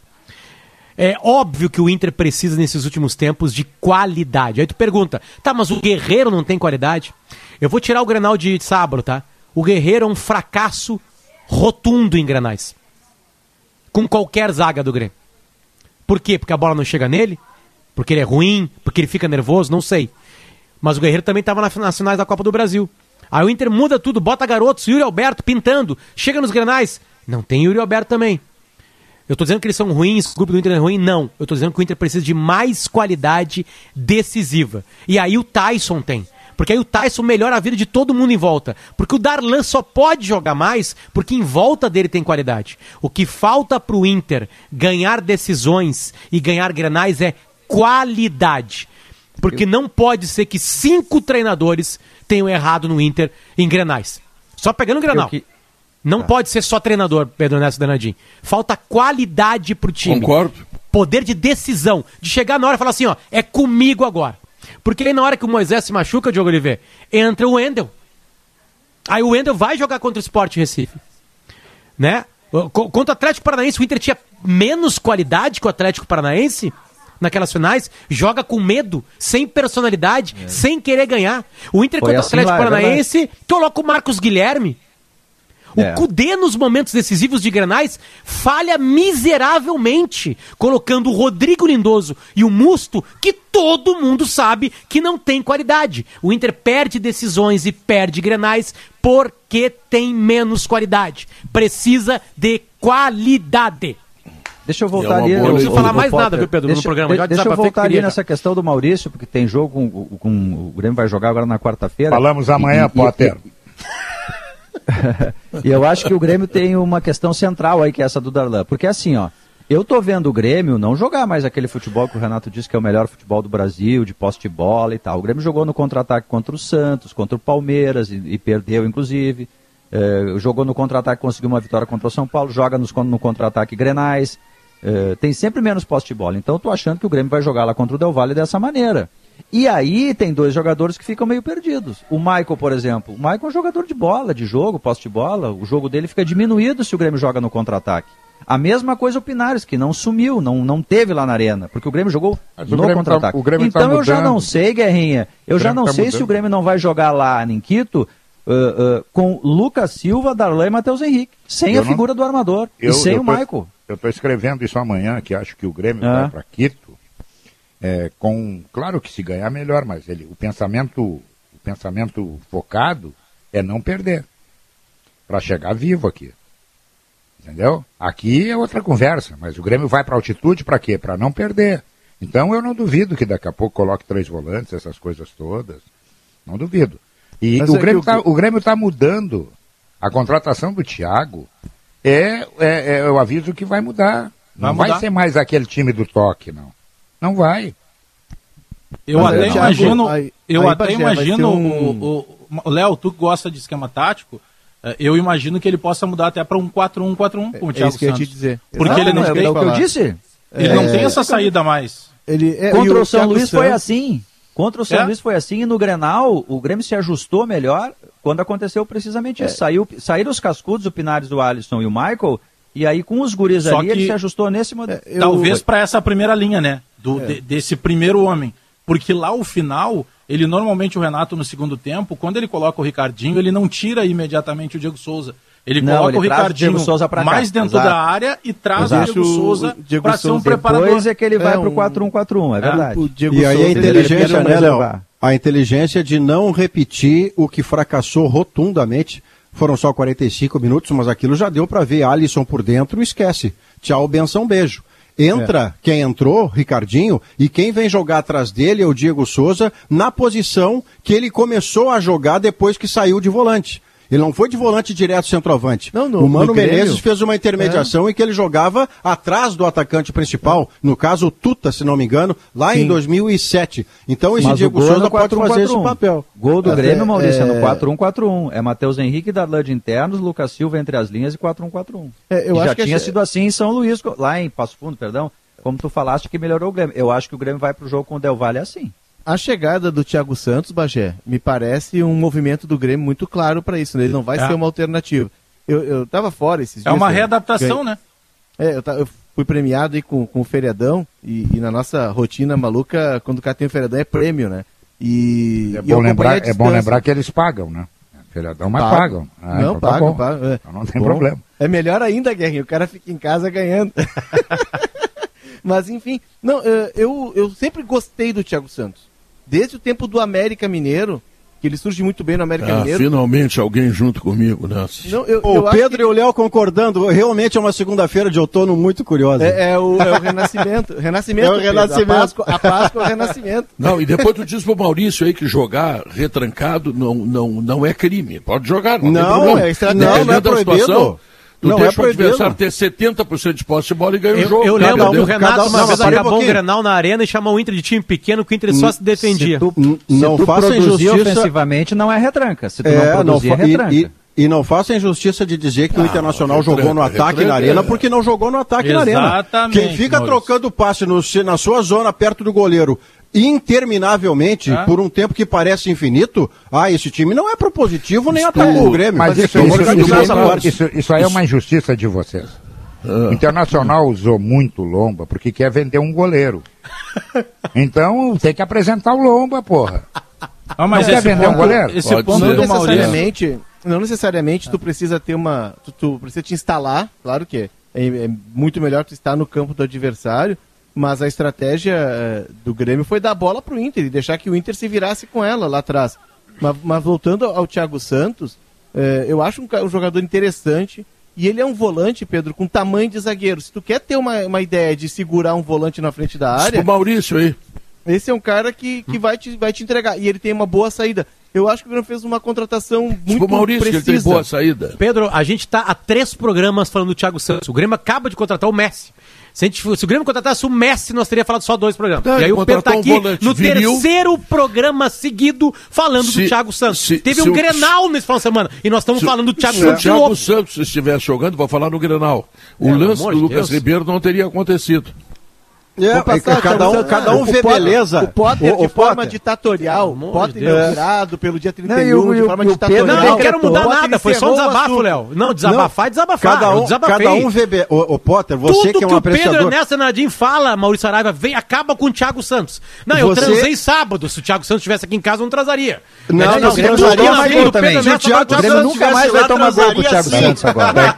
É óbvio que o Inter precisa nesses últimos tempos de qualidade. Aí tu pergunta, tá, mas o Guerreiro não tem qualidade? Eu vou tirar o Grenal de sábado, tá? O Guerreiro é um fracasso rotundo em Grenais. Com qualquer zaga do Grêmio. Por quê? Porque a bola não chega nele? Porque ele é ruim? Porque ele fica nervoso? Não sei. Mas o Guerreiro também estava nas finais da Copa do Brasil. Aí o Inter muda tudo, bota garotos, Yuri Alberto pintando, chega nos granais. Não tem Yuri Alberto também. Eu estou dizendo que eles são ruins, o grupo do Inter é ruim? Não. Eu estou dizendo que o Inter precisa de mais qualidade decisiva. E aí o Tyson tem. Porque aí o Tyson melhora a vida de todo mundo em volta. Porque o Darlan só pode jogar mais porque em volta dele tem qualidade. O que falta para o Inter ganhar decisões e ganhar granais é qualidade. Porque não pode ser que cinco treinadores tenham errado no Inter em grenais. Só pegando o granal. Que... Não tá. pode ser só treinador, Pedro Neto Danadinho. Falta qualidade pro time. Concordo. Poder de decisão. De chegar na hora e falar assim, ó, é comigo agora. Porque aí na hora que o Moisés se machuca, Diogo Oliveira, entra o Wendel. Aí o Wendel vai jogar contra o Sport Recife. Né? Contra o Atlético Paranaense, o Inter tinha menos qualidade que o Atlético Paranaense naquelas finais, joga com medo, sem personalidade, é. sem querer ganhar. O Inter Foi contra o assim Atlético é Paranaense coloca o Marcos Guilherme. O é. Cudê, nos momentos decisivos de Grenais, falha miseravelmente, colocando o Rodrigo Lindoso e o Musto, que todo mundo sabe que não tem qualidade. O Inter perde decisões e perde Grenais porque tem menos qualidade. Precisa de qualidade. Deixa eu voltar é ali. Não preciso falar mais nada, viu, Pedro, deixa, no programa. Já deixa eu voltar ali nessa questão do Maurício, porque tem jogo com, com o Grêmio vai jogar agora na quarta-feira. Falamos amanhã, e, Potter. E, e eu acho que o Grêmio tem uma questão central aí, que é essa do Darlan. Porque assim, ó, eu tô vendo o Grêmio não jogar mais aquele futebol que o Renato disse que é o melhor futebol do Brasil, de poste de bola e tal. O Grêmio jogou no contra-ataque contra o Santos, contra o Palmeiras e, e perdeu, inclusive. É, jogou no contra-ataque, conseguiu uma vitória contra o São Paulo, joga nos, no contra-ataque Grenais. É, tem sempre menos poste de bola. Então eu tô achando que o Grêmio vai jogar lá contra o Del Valle dessa maneira. E aí tem dois jogadores que ficam meio perdidos. O Michael, por exemplo. O Michael é um jogador de bola, de jogo, posse de bola. O jogo dele fica diminuído se o Grêmio joga no contra-ataque. A mesma coisa o Pinares, que não sumiu, não, não teve lá na arena, porque o Grêmio jogou Mas no tá- contra-ataque. Tá, então tá eu já não sei, Guerrinha, eu já não tá sei mudando. se o Grêmio não vai jogar lá em Quito uh, uh, com Lucas Silva, Darlan e Matheus Henrique, sem eu a não... figura do armador eu, e sem o Michael. Eu estou escrevendo isso amanhã, que acho que o Grêmio ah. vai para Quito é, com, claro que se ganhar melhor, mas ele, o pensamento, o pensamento focado é não perder, para chegar vivo aqui. Entendeu? Aqui é outra conversa, mas o Grêmio vai para altitude para quê? Para não perder. Então eu não duvido que daqui a pouco coloque três volantes, essas coisas todas. Não duvido. E o, é Grêmio está o... Grêmio tá mudando. A contratação do Thiago é, é, é, eu aviso que vai mudar. Não vai, vai ser mais aquele time do toque, não. Não vai. Eu Mas até imagino, aí, eu aí, até imagino um... o, Léo, tu que gosta de esquema tático, eh, eu imagino que ele possa mudar até para um 4-1-4-1 com o é, Thiago é isso que eu ia te dizer. Porque ele não, tem, é o que eu disse. Ele é... não tem essa saída mais. Ele, é, Contra o, o São Luís foi assim. Contra o São é? Luís foi assim e no Grenal o Grêmio se ajustou melhor quando aconteceu precisamente isso. É. Saiu, saíram os cascudos, o Pinares do Alisson e o Michael, e aí com os guris Só ali ele se ajustou nesse modelo. É, talvez para essa primeira linha, né? Do, de, desse primeiro homem. Porque lá o final, ele normalmente o Renato no segundo tempo, quando ele coloca o Ricardinho, ele não tira imediatamente o Diego Souza. Ele não, coloca ele o Ricardinho o mais dentro Exato. da área e traz Exato. o Diego Souza para ser um preparador. Depois é que ele vai é, para o 4-1-4-1, é, é verdade. e aí a inteligência, né, Léo? A inteligência de não repetir o que fracassou rotundamente. Foram só 45 minutos, mas aquilo já deu para ver Alisson por dentro, esquece. Tchau, benção, beijo. Entra é. quem entrou, Ricardinho, e quem vem jogar atrás dele é o Diego Souza, na posição que ele começou a jogar depois que saiu de volante. Ele não foi de volante direto centroavante. Não, no, o Mano Menezes fez uma intermediação é. em que ele jogava atrás do atacante principal, no caso o Tuta, se não me engano, lá Sim. em 2007. Então esse Mas Diego Souza pode fazer esse papel. Gol do Grêmio, Maurício, é... no 4-1-4-1. É Matheus Henrique e Darlan de internos, Lucas Silva entre as linhas e 4-1-4-1. É, eu já tinha sido assim em São Luís, lá em Passo Fundo, perdão, como tu falaste que melhorou o Grêmio. Eu acho que o Grêmio vai pro jogo com o Del Valle assim. A chegada do Thiago Santos, Bagé, me parece um movimento do Grêmio muito claro para isso. Né? Ele não vai é. ser uma alternativa. Eu, eu tava fora esses é dias. É uma readaptação, né? É, eu, eu, fui premiado aí com, com o feriadão e, e, na nossa rotina maluca, quando o cara tem o feriadão é prêmio, né? E, é, bom lembrar, é bom lembrar que eles pagam, né? Feriadão, mas pagam. Ah, não, então tá pagam, pagam. É. Então não tem bom. problema. É melhor ainda, Guerrinho, o cara fica em casa ganhando. mas enfim, não, eu, eu sempre gostei do Thiago Santos desde o tempo do América Mineiro, que ele surge muito bem no América ah, Mineiro. Finalmente alguém junto comigo nessa. Não, eu, o Pedro que... e o Léo concordando, realmente é uma segunda-feira de outono muito curiosa. É, é, o, é o renascimento. renascimento. É o renascimento. A Páscoa, a Páscoa é o renascimento. Não, e depois tu diz pro Maurício aí que jogar retrancado não, não, não é crime. Pode jogar, não, não é estratégia. Não, não é proibido. Situação, Tu não deixa é o adversário ter 70% de posse de bola e ganha eu, o jogo. Eu lembro que o Renato uma vez acabou um Grenal na arena e chamou o Inter de time pequeno, que o Inter só se defendia. Se tu, não se tu faça injustiça... ofensivamente, não é retranca. Se tu é, não produzir, não, é retranca. E, e, e não faça injustiça de dizer que ah, o Internacional jogou no ataque na arena, porque não jogou no ataque Exatamente, na arena. Quem fica Maurício. trocando passe no, na sua zona, perto do goleiro, interminavelmente, ah. por um tempo que parece infinito, ah, esse time não é propositivo nem atacou o Grêmio. Mas isso, isso, isso, isso, isso aí é uma injustiça de vocês. Ah. O Internacional usou muito Lomba porque quer vender um goleiro. Então tem que apresentar o Lomba, porra. Ah, mas não quer vender ponto, um goleiro? Esse Pode ponto não necessariamente, não necessariamente tu precisa ter uma, tu, tu precisa te instalar, claro que é, é muito melhor tu estar no campo do adversário, mas a estratégia é, do Grêmio foi dar a bola para o Inter e deixar que o Inter se virasse com ela lá atrás. Mas, mas voltando ao Thiago Santos, é, eu acho um, um, jogador interessante e ele é um volante, Pedro, com tamanho de zagueiro. Se tu quer ter uma, uma ideia de segurar um volante na frente da área. O Maurício aí. Esse é um cara que, que vai, te, vai te entregar. E ele tem uma boa saída. Eu acho que o Grêmio fez uma contratação muito tipo Maurício, precisa. Que ele tem boa saída. Pedro, a gente está há três programas falando do Thiago Santos. O Grêmio acaba de contratar o Messi. Se, gente, se o Grêmio contratasse o Messi, nós teríamos falado só dois programas. Não, e aí o Pedro tá aqui um no viril. terceiro programa seguido falando se, do Thiago Santos. Se, Teve um Grenal nesse final de semana. E nós estamos falando do Thiago Santos. Se o Thiago Santos estivesse jogando, vou falar no Grenal. O é, lance do Lucas Deus. Ribeiro não teria acontecido. É, passar, cada, um, cada um vê beleza. O Potter, o, de forma Potter. ditatorial, o Potter inaugurado pelo dia 31, não, de forma ditatorial. Não, não quero mudar nada, foi só um desabafo, Léo. Não, desabafar é desabafar. Cada um, cada um vê be... o, o Potter, você Tudo que é um que apreciador... Tudo que o Pedro Nadinho fala, Maurício Araiva, vem, acaba com o Thiago Santos. Não, eu você... transei sábado, se o Thiago Santos estivesse aqui em casa, eu não transaria. Não, não, não, transaria mais gol também. O Grêmio nunca mais vai tomar gol com o Thiago Santos agora.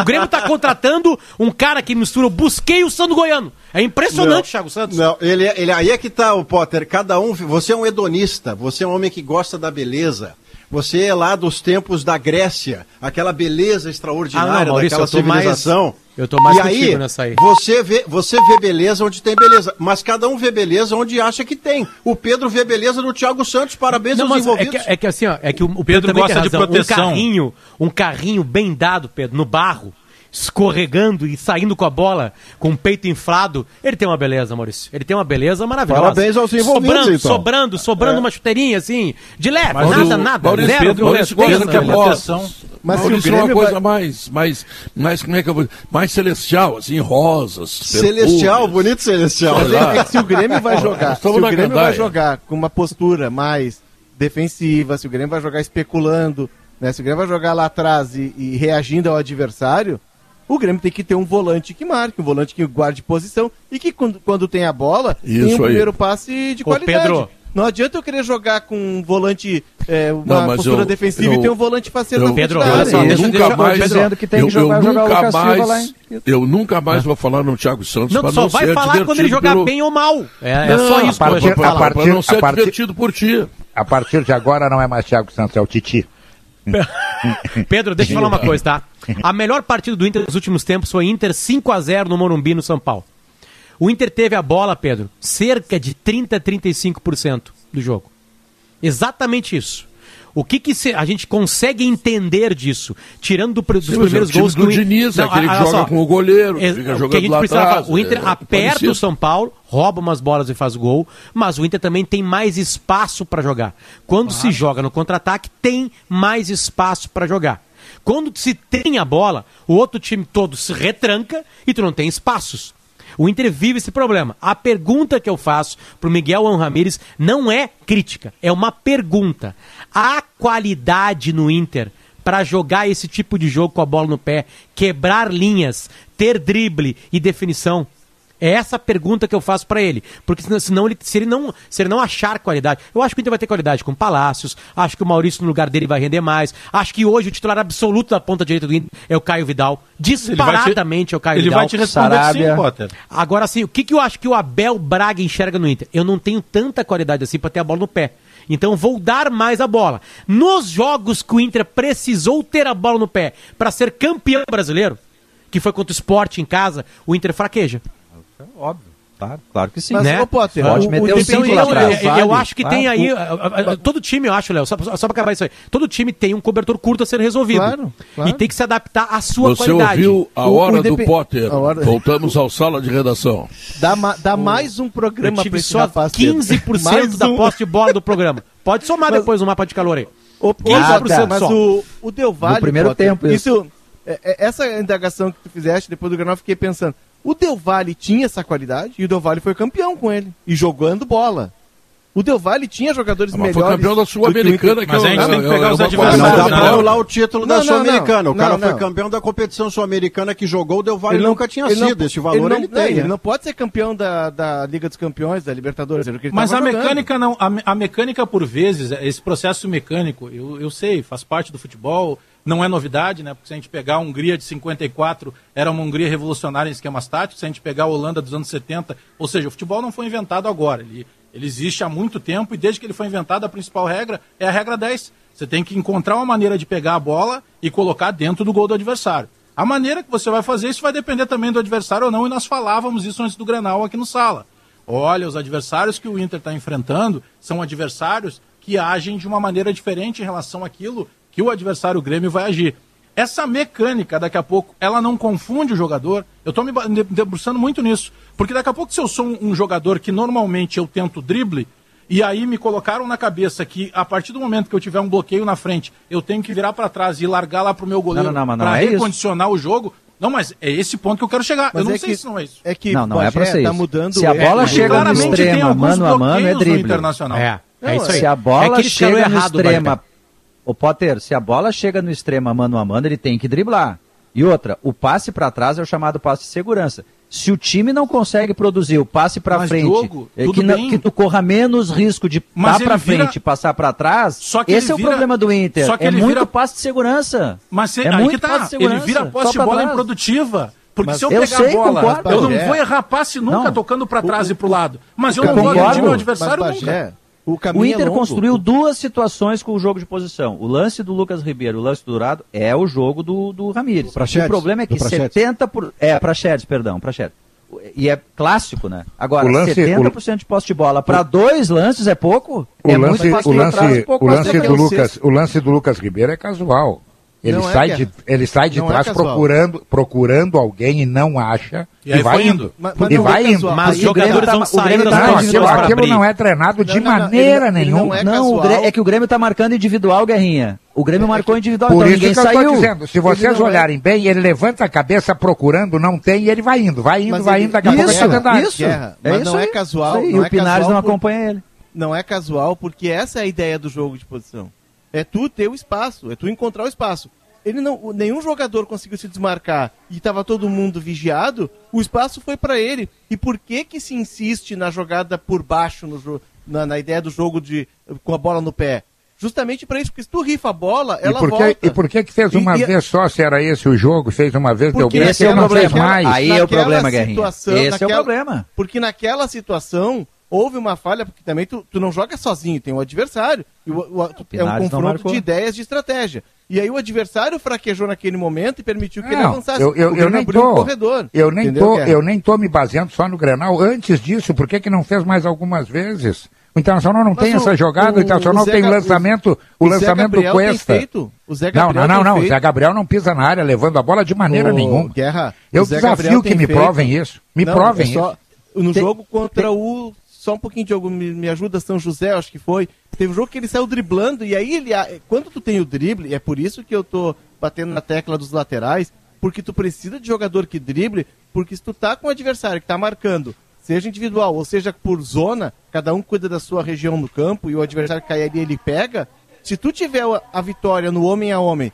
O Grêmio tá contratando um cara que mistura o Busquei e o Sando Goiano. É impressionante, Thiago Santos. Não, ele, é, ele, aí é que tá o Potter. Cada um, você é um hedonista, você é um homem que gosta da beleza. Você é lá dos tempos da Grécia, aquela beleza extraordinária ah, não, Maurício, daquela eu civilização. Mais, eu tô mais e aí, nessa aí. Você vê, você vê beleza onde tem beleza, mas cada um vê beleza onde acha que tem. O Pedro vê beleza no Thiago Santos, parabéns não, aos envolvidos. É que, é que, assim, ó, é que o, o Pedro, Pedro gosta de proteção. Um carrinho, um carrinho bem dado, Pedro, no barro escorregando e saindo com a bola com o peito inflado. Ele tem uma beleza, Maurício. Ele tem uma beleza maravilhosa. Parabéns aos envolvidos, sobrando, então. Sobrando, sobrando é. uma chuteirinha assim, de leve, Mas nada, o, nada. Maurício, zero, Pedro, Maurício gosta que a bola... Mas Maurício é uma coisa vai... mais, mais, mais, como é que eu vou mais celestial, assim, rosas. Celestial, bonito celestial. É que se o Grêmio vai jogar, se o Grêmio vai jogar com uma postura mais defensiva, se o Grêmio vai jogar especulando, né, se o Grêmio vai jogar lá atrás e, e reagindo ao adversário, o Grêmio tem que ter um volante que marque, um volante que guarde posição e que quando, quando tem a bola, Isso tem um aí. primeiro passe de Ô, qualidade. Pedro. Não adianta eu querer jogar com um volante, é, uma não, postura eu, defensiva eu, e ter um volante faceiro na Pedro, eu, só, eu nunca mais, dizendo que tem que jogar, eu, jogar nunca mais, lá em... Eu nunca mais vou falar no Thiago Santos. Não, só não vai falar quando ele jogar pelo... bem ou mal. É, é só isso. A partir, a partir, não ser a partir, divertido por ti. A partir de agora não é mais Thiago Santos, é o Titi. Pedro, deixa eu falar uma coisa, tá? A melhor partida do Inter nos últimos tempos foi Inter 5 a 0 no Morumbi, no São Paulo. O Inter teve a bola, Pedro, cerca de 30 a 35% do jogo. Exatamente isso. O que, que a gente consegue entender disso? Tirando do, dos Sim, primeiros é gols do, do Diniz, não, aquele que joga só, com o goleiro, é, fica jogando que a gente precisava, atrás, O Inter é, aperta o São Paulo, rouba umas bolas e faz gol, mas o Inter também tem mais espaço para jogar. Quando ah. se joga no contra-ataque, tem mais espaço para jogar. Quando se tem a bola, o outro time todo se retranca e tu não tem espaços. O Inter vive esse problema. A pergunta que eu faço para o Miguel Ramírez não é crítica, é uma pergunta. Há qualidade no Inter para jogar esse tipo de jogo com a bola no pé, quebrar linhas, ter drible e definição? É essa a pergunta que eu faço para ele. Porque senão, senão ele, se, ele não, se ele não achar qualidade, eu acho que o Inter vai ter qualidade com Palácios, acho que o Maurício no lugar dele vai render mais, acho que hoje o titular absoluto da ponta direita do Inter é o Caio Vidal. Disparadamente te, é o Caio ele Vidal. Ele vai te responder Sarabia. sim, Potter. Agora sim, o que, que eu acho que o Abel Braga enxerga no Inter? Eu não tenho tanta qualidade assim para ter a bola no pé. Então vou dar mais a bola. Nos jogos que o Inter precisou ter a bola no pé para ser campeão brasileiro, que foi contra o Sport em casa, o Inter fraqueja. Óbvio. Claro, claro que sim. Mas, né? Potter, pode o, meter o, o símbolo atrás. Eu, eu, acho que tem aí. todo time, eu acho, Léo, só, só pra acabar isso aí. Todo time tem um cobertor curto a ser resolvido. Claro, claro. E tem que se adaptar à sua Você qualidade. Você ouviu a hora o, do Potter. Hora... Voltamos ao sala de redação. Dá, ma, dá mais um programa eu tive pra só rapaz, 15% da um... posse de bola do programa. Pode somar mas, depois o mapa de calor aí. O, 15% mas só. o, o Del Valle. No primeiro Potter, tempo, isso. isso é, é, essa indagação que tu fizeste depois do Granal, eu fiquei pensando. O Del Valle tinha essa qualidade e o Del Valle foi campeão com ele. E jogando bola. O Del Valle tinha jogadores melhores. Foi campeão da Sul-Americana. Mas a gente tem que pegar os adversários. Não dá pra anular o título da Sul-Americana. O cara foi campeão da competição sul-americana que jogou, o Del Valle ele nunca tinha sido. Não, Esse valor ele, ele tem. Ele né? não pode ser campeão da, da Liga dos Campeões, da Libertadores. Mas a mecânica não. A, a, mecânica, por vezes, esse processo mecânico, eu, eu sei, faz parte do futebol não é novidade, né? Porque se a gente pegar a Hungria de 54, era uma Hungria revolucionária em esquemas táticos. Se a gente pegar a Holanda dos anos 70, ou seja, o futebol não foi inventado agora. Ele, ele existe há muito tempo e desde que ele foi inventado, a principal regra é a regra 10. Você tem que encontrar uma maneira de pegar a bola e colocar dentro do gol do adversário. A maneira que você vai fazer isso vai depender também do adversário ou não, e nós falávamos isso antes do Grenal aqui no Sala. Olha, os adversários que o Inter está enfrentando são adversários que agem de uma maneira diferente em relação àquilo que o adversário o Grêmio vai agir. Essa mecânica, daqui a pouco, ela não confunde o jogador. Eu estou me debruçando muito nisso. Porque daqui a pouco, se eu sou um, jogador que normalmente eu tento drible, e aí me colocaram na cabeça que a partir do momento que eu tiver um bloqueio na frente, eu tenho que virar para trás e largar lá para o meu goleiro para é recondicionar isso. o jogo. Não, mas é esse ponto que eu quero chegar. Mas eu não é sei que, se não é isso. É que não, não é para ser tá isso. mudando se a bola chega no extremo, mano a mano, é drible. Internacional. É, é isso aí. Se a bola é chega no extremo o Potter, se a bola chega no extremo mano a mano, ele tem que driblar. E outra, o passe para trás é o chamado passe de segurança. Se o time não consegue produzir o passe para frente, Diogo, é que, não, que, tu corra menos risco de dar para frente e passar para trás, esse é o problema do Inter. é muito vira... passe de segurança. Mas é muito tá. passe de segurança. Ele vira posse de bola trás. improdutiva. Porque mas se eu, eu pegar sei, a bola, concordo, eu não é. vou errar passe nunca não. tocando para trás o, e para o lado. Mas eu não vou agredir meu adversário mas, nunca. O, o Inter é construiu duas situações com o jogo de posição. O lance do Lucas Ribeiro, o lance do Dourado, é o jogo do, do Ramires. O problema é que 70%. Por, é, para Chedes, perdão, para Chedes. E é clássico, né? Agora, lance, 70% o, de posse de bola para dois lances é pouco? O é lance, muito o lance, atrás, pouco o lance do Lucas, o lance do Lucas Ribeiro é casual. Ele não é sai, é de, ele sai de não é trás é procurando, procurando alguém e não acha. E, e vai indo. Mas, mas e vai é indo. Mas os jogadores tá, vão saindo das não, aquilo, aquilo não é treinado de não, maneira ele, nenhuma. Ele não, é, não é que o Grêmio está marcando individual, Guerrinha. O Grêmio marcou individual, Por então isso ninguém que eu saiu. dizendo, se vocês olharem bem, ele levanta a cabeça procurando, não tem, e ele vai indo, vai indo, mas vai indo, daqui a pouco isso, tá isso, é mas não é casual. E o Pinares não acompanha ele. Não é casual, porque essa é a ideia do jogo de posição. É tu ter o espaço, é tu encontrar o espaço ele não, nenhum jogador conseguiu se desmarcar e estava todo mundo vigiado, o espaço foi para ele. E por que que se insiste na jogada por baixo, no, na, na ideia do jogo de com a bola no pé? Justamente para isso, porque se tu rifa a bola, ela e por que, volta. E por que que fez uma e, vez só, se era esse o jogo, fez uma vez, deu bem, esse é o problema. mais. Aí é o problema, Guerrinha. Esse naquela, é o problema. Porque naquela situação, houve uma falha, porque também tu, tu não joga sozinho, tem um adversário. E o, o, é um confronto de ideias de estratégia. E aí o adversário fraquejou naquele momento e permitiu que não, ele avançasse. Eu, eu, eu nem tô, corredor, eu nem tô, eu nem tô me baseando só no Grenal. Antes disso, por que, que não fez mais algumas vezes? O Internacional não Mas tem o, essa jogada, o, o Internacional o tem lançamento, o, lançamento do Cuesta. O Zé Gabriel não, não, não, não. O Zé Gabriel não pisa na área levando a bola de maneira nenhuma. Guerra, eu desafio que me feito. provem isso. Me não, provem é só, isso. No tem, jogo contra tem... o. Só um pouquinho, Diogo, me, me ajuda, São José, acho que foi. Teve um jogo que ele saiu driblando, e aí ele. Quando tu tem o drible, é por isso que eu tô batendo na tecla dos laterais, porque tu precisa de jogador que drible, porque se tu tá com um adversário que tá marcando seja individual ou seja por zona, cada um cuida da sua região no campo e o adversário que cai ali ele pega. Se tu tiver a vitória no homem a homem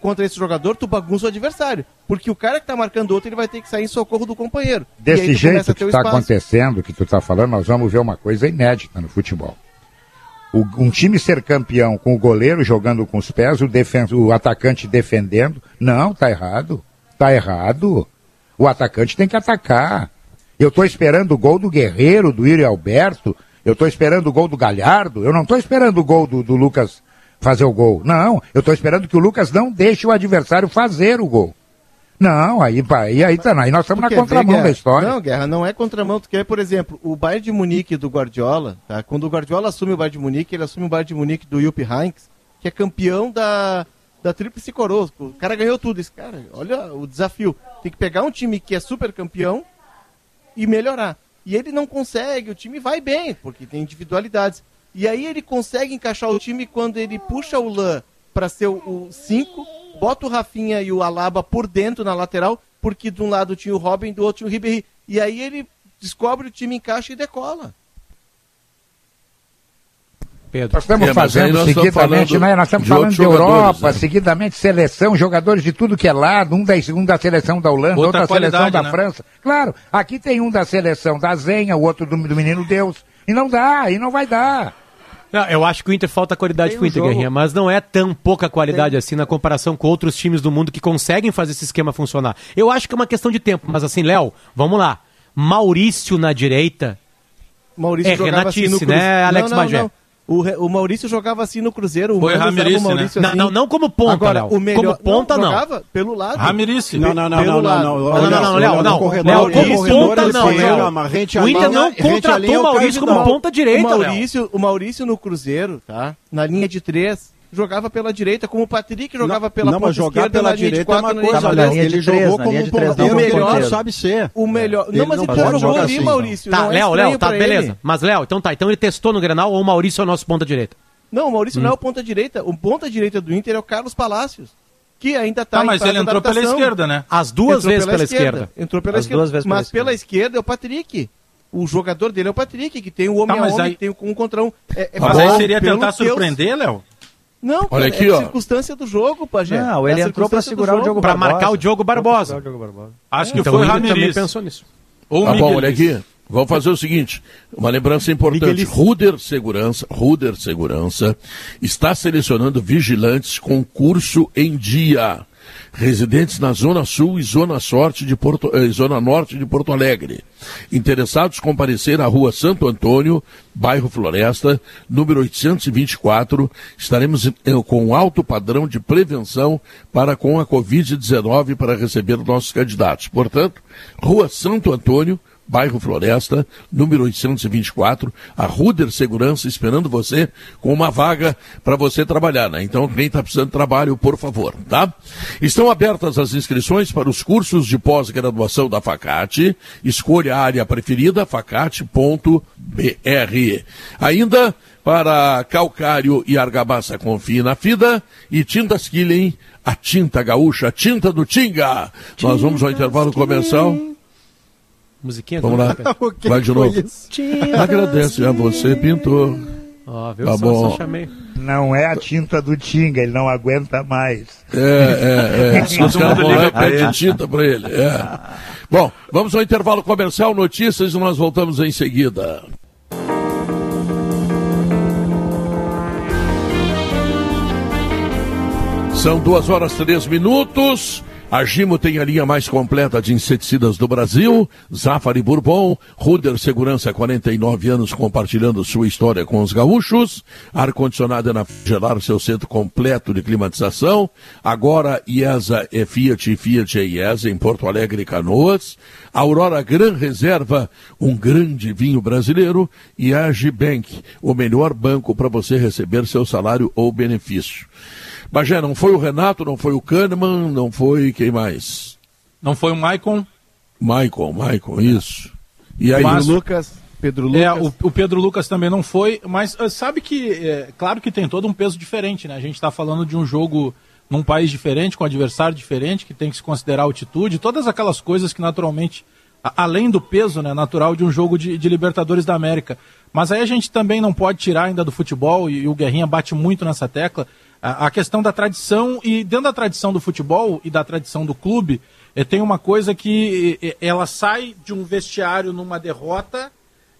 contra esse jogador, tu bagunça o adversário. Porque o cara que tá marcando outro, ele vai ter que sair em socorro do companheiro. Desse jeito que está acontecendo, que tu tá falando, nós vamos ver uma coisa inédita no futebol. O, um time ser campeão com o goleiro jogando com os pés, o, defen o atacante defendendo. Não, tá errado. Tá errado. O atacante tem que atacar. Eu estou esperando o gol do Guerreiro, do Iri Alberto. Eu estou esperando o gol do Galhardo. Eu não estou esperando o gol do, do Lucas fazer o gol. Não, eu estou esperando que o Lucas não deixe o adversário fazer o gol. Não, aí, aí, aí, tá, aí nós estamos na contramão da história. Não, Guerra, não é contramão. Tu quer, por exemplo, o Bayern de Munique do Guardiola, tá? quando o Guardiola assume o Bayern de Munique, ele assume o Bayern de Munique do Jupp Heynckes, que é campeão da, da Tríplice Coroa. O cara ganhou tudo. Esse cara, olha o desafio. Tem que pegar um time que é super campeão e melhorar. E ele não consegue, o time vai bem, porque tem individualidades. E aí ele consegue encaixar o time quando ele puxa o Lan para ser o 5, bota o Rafinha e o Alaba por dentro na lateral, porque de um lado tinha o Robin, do outro tinha o Ribéry. E aí ele descobre o time encaixa e decola. Pedro. Nós estamos é, fazendo nós seguidamente, falando né? nós estamos falando de Europa, né? seguidamente seleção, jogadores de tudo que é lado, um da, um da seleção da Holanda, outra, outra seleção da né? França. Claro, aqui tem um da seleção da Zenha, o outro do, do Menino Deus. E não dá, e não vai dar. Não, eu acho que o Inter falta qualidade pro Inter, jogo. Guerrinha, mas não é tão pouca qualidade tem. assim na comparação com outros times do mundo que conseguem fazer esse esquema funcionar. Eu acho que é uma questão de tempo, mas assim, Léo, vamos lá. Maurício na direita. Maurício é Renatice, assim né, Alex não, não, Bagé? Não. O, o Maurício jogava assim no Cruzeiro. Foi Ramirice, né? Assim. Não, não, não como ponta, Agora, o melhor, como ponta, não. Jogava pelo lado. Ramirice. Não, não, não, não, não, não. Não, não, não, Léo, não. Léo, como ponta, não, Léo. O Inter não contratou o Maurício como ponta direita, o Maurício, o Maurício no Cruzeiro, tá? Na linha de três, jogava pela direita, como o Patrick jogava pela não, ponta mas jogar esquerda, pela direita é uma coisa, tá, ele jogou como um ponteiro, o melhor sabe ser. O melhor, não, mas ele jogou ali, Maurício. Tá, Léo, Léo, tá, beleza. Mas Léo, então tá, então ele testou no Grenal ou o Maurício é o nosso ponta direita? Não, o Maurício hum. não é o ponta direita. O ponta direita do Inter é o Carlos Palácios. Que ainda está ah, mas ele entrou pela esquerda, né? As duas entrou vezes pela, pela esquerda. esquerda. Entrou pela As esquerda. Duas vezes mas pela esquerda. pela esquerda é o Patrick. O jogador dele é o Patrick, que tem o homem tá, a homem, aí... tem um contra um. É, é mas aí seria tentar surpreender, Léo? Não, Olha aqui, é ó. circunstância do jogo, Pajé. Não, ele é entrou para segurar o Diogo Barbosa. Para marcar o Diogo Barbosa. Acho que então, foi o Ramirez. também pensou nisso. Ou tá bom, olha aqui. Vamos fazer o seguinte, uma lembrança importante. Ruder Segurança, Ruder Segurança está selecionando vigilantes com curso em dia. Residentes na Zona Sul e Zona, Sorte de Porto, eh, Zona Norte de Porto Alegre. Interessados comparecer à Rua Santo Antônio, bairro Floresta, número 824. Estaremos eh, com alto padrão de prevenção para com a Covid-19 para receber nossos candidatos. Portanto, Rua Santo Antônio, bairro Floresta, número 824, a Ruder Segurança esperando você com uma vaga para você trabalhar, né? Então, quem está precisando de trabalho, por favor, tá? Estão abertas as inscrições para os cursos de pós-graduação da Facate. Escolha a área preferida, facate.br. Ainda para calcário e argamassa confie na FIDA e tintas Killing, a tinta gaúcha, a tinta do Tinga. Nós vamos ao intervalo comercial. Musiquinha Vamos lá. Vai de novo. Agradece a você, pintor. Ó, oh, viu? Tá só, bom. Só chamei. Não é a tinta do Tinga, ele não aguenta mais. É, é, é. Os caras vão lá e tinta para ele. É. Bom, vamos ao intervalo comercial, notícias e nós voltamos em seguida. São duas horas três minutos. A Gimo tem a linha mais completa de inseticidas do Brasil, Zafari Bourbon, Ruder Segurança 49 anos compartilhando sua história com os gaúchos, ar-condicionado na gelar seu centro completo de climatização, agora IESA é Fiat e Fiat é IESA em Porto Alegre e Canoas, Aurora Gran Reserva, um grande vinho brasileiro. E a Agibank, o melhor banco para você receber seu salário ou benefício. Bagé, não foi o Renato, não foi o Kahneman, não foi quem mais? Não foi o Maicon? Maicon, Maicon, isso. E aí, mas, Lucas, Pedro Lucas. É, o, o, Pedro Lucas também não foi, mas uh, sabe que, é, claro que tem todo um peso diferente, né? A gente está falando de um jogo num país diferente, com um adversário diferente, que tem que se considerar altitude, todas aquelas coisas que naturalmente, a, além do peso né, natural de um jogo de, de, Libertadores da América. Mas aí a gente também não pode tirar ainda do futebol, e, e o Guerrinha bate muito nessa tecla, a, questão da tradição e dentro da tradição do futebol e da tradição do clube, é, tem uma coisa que é, ela sai de um vestiário numa derrota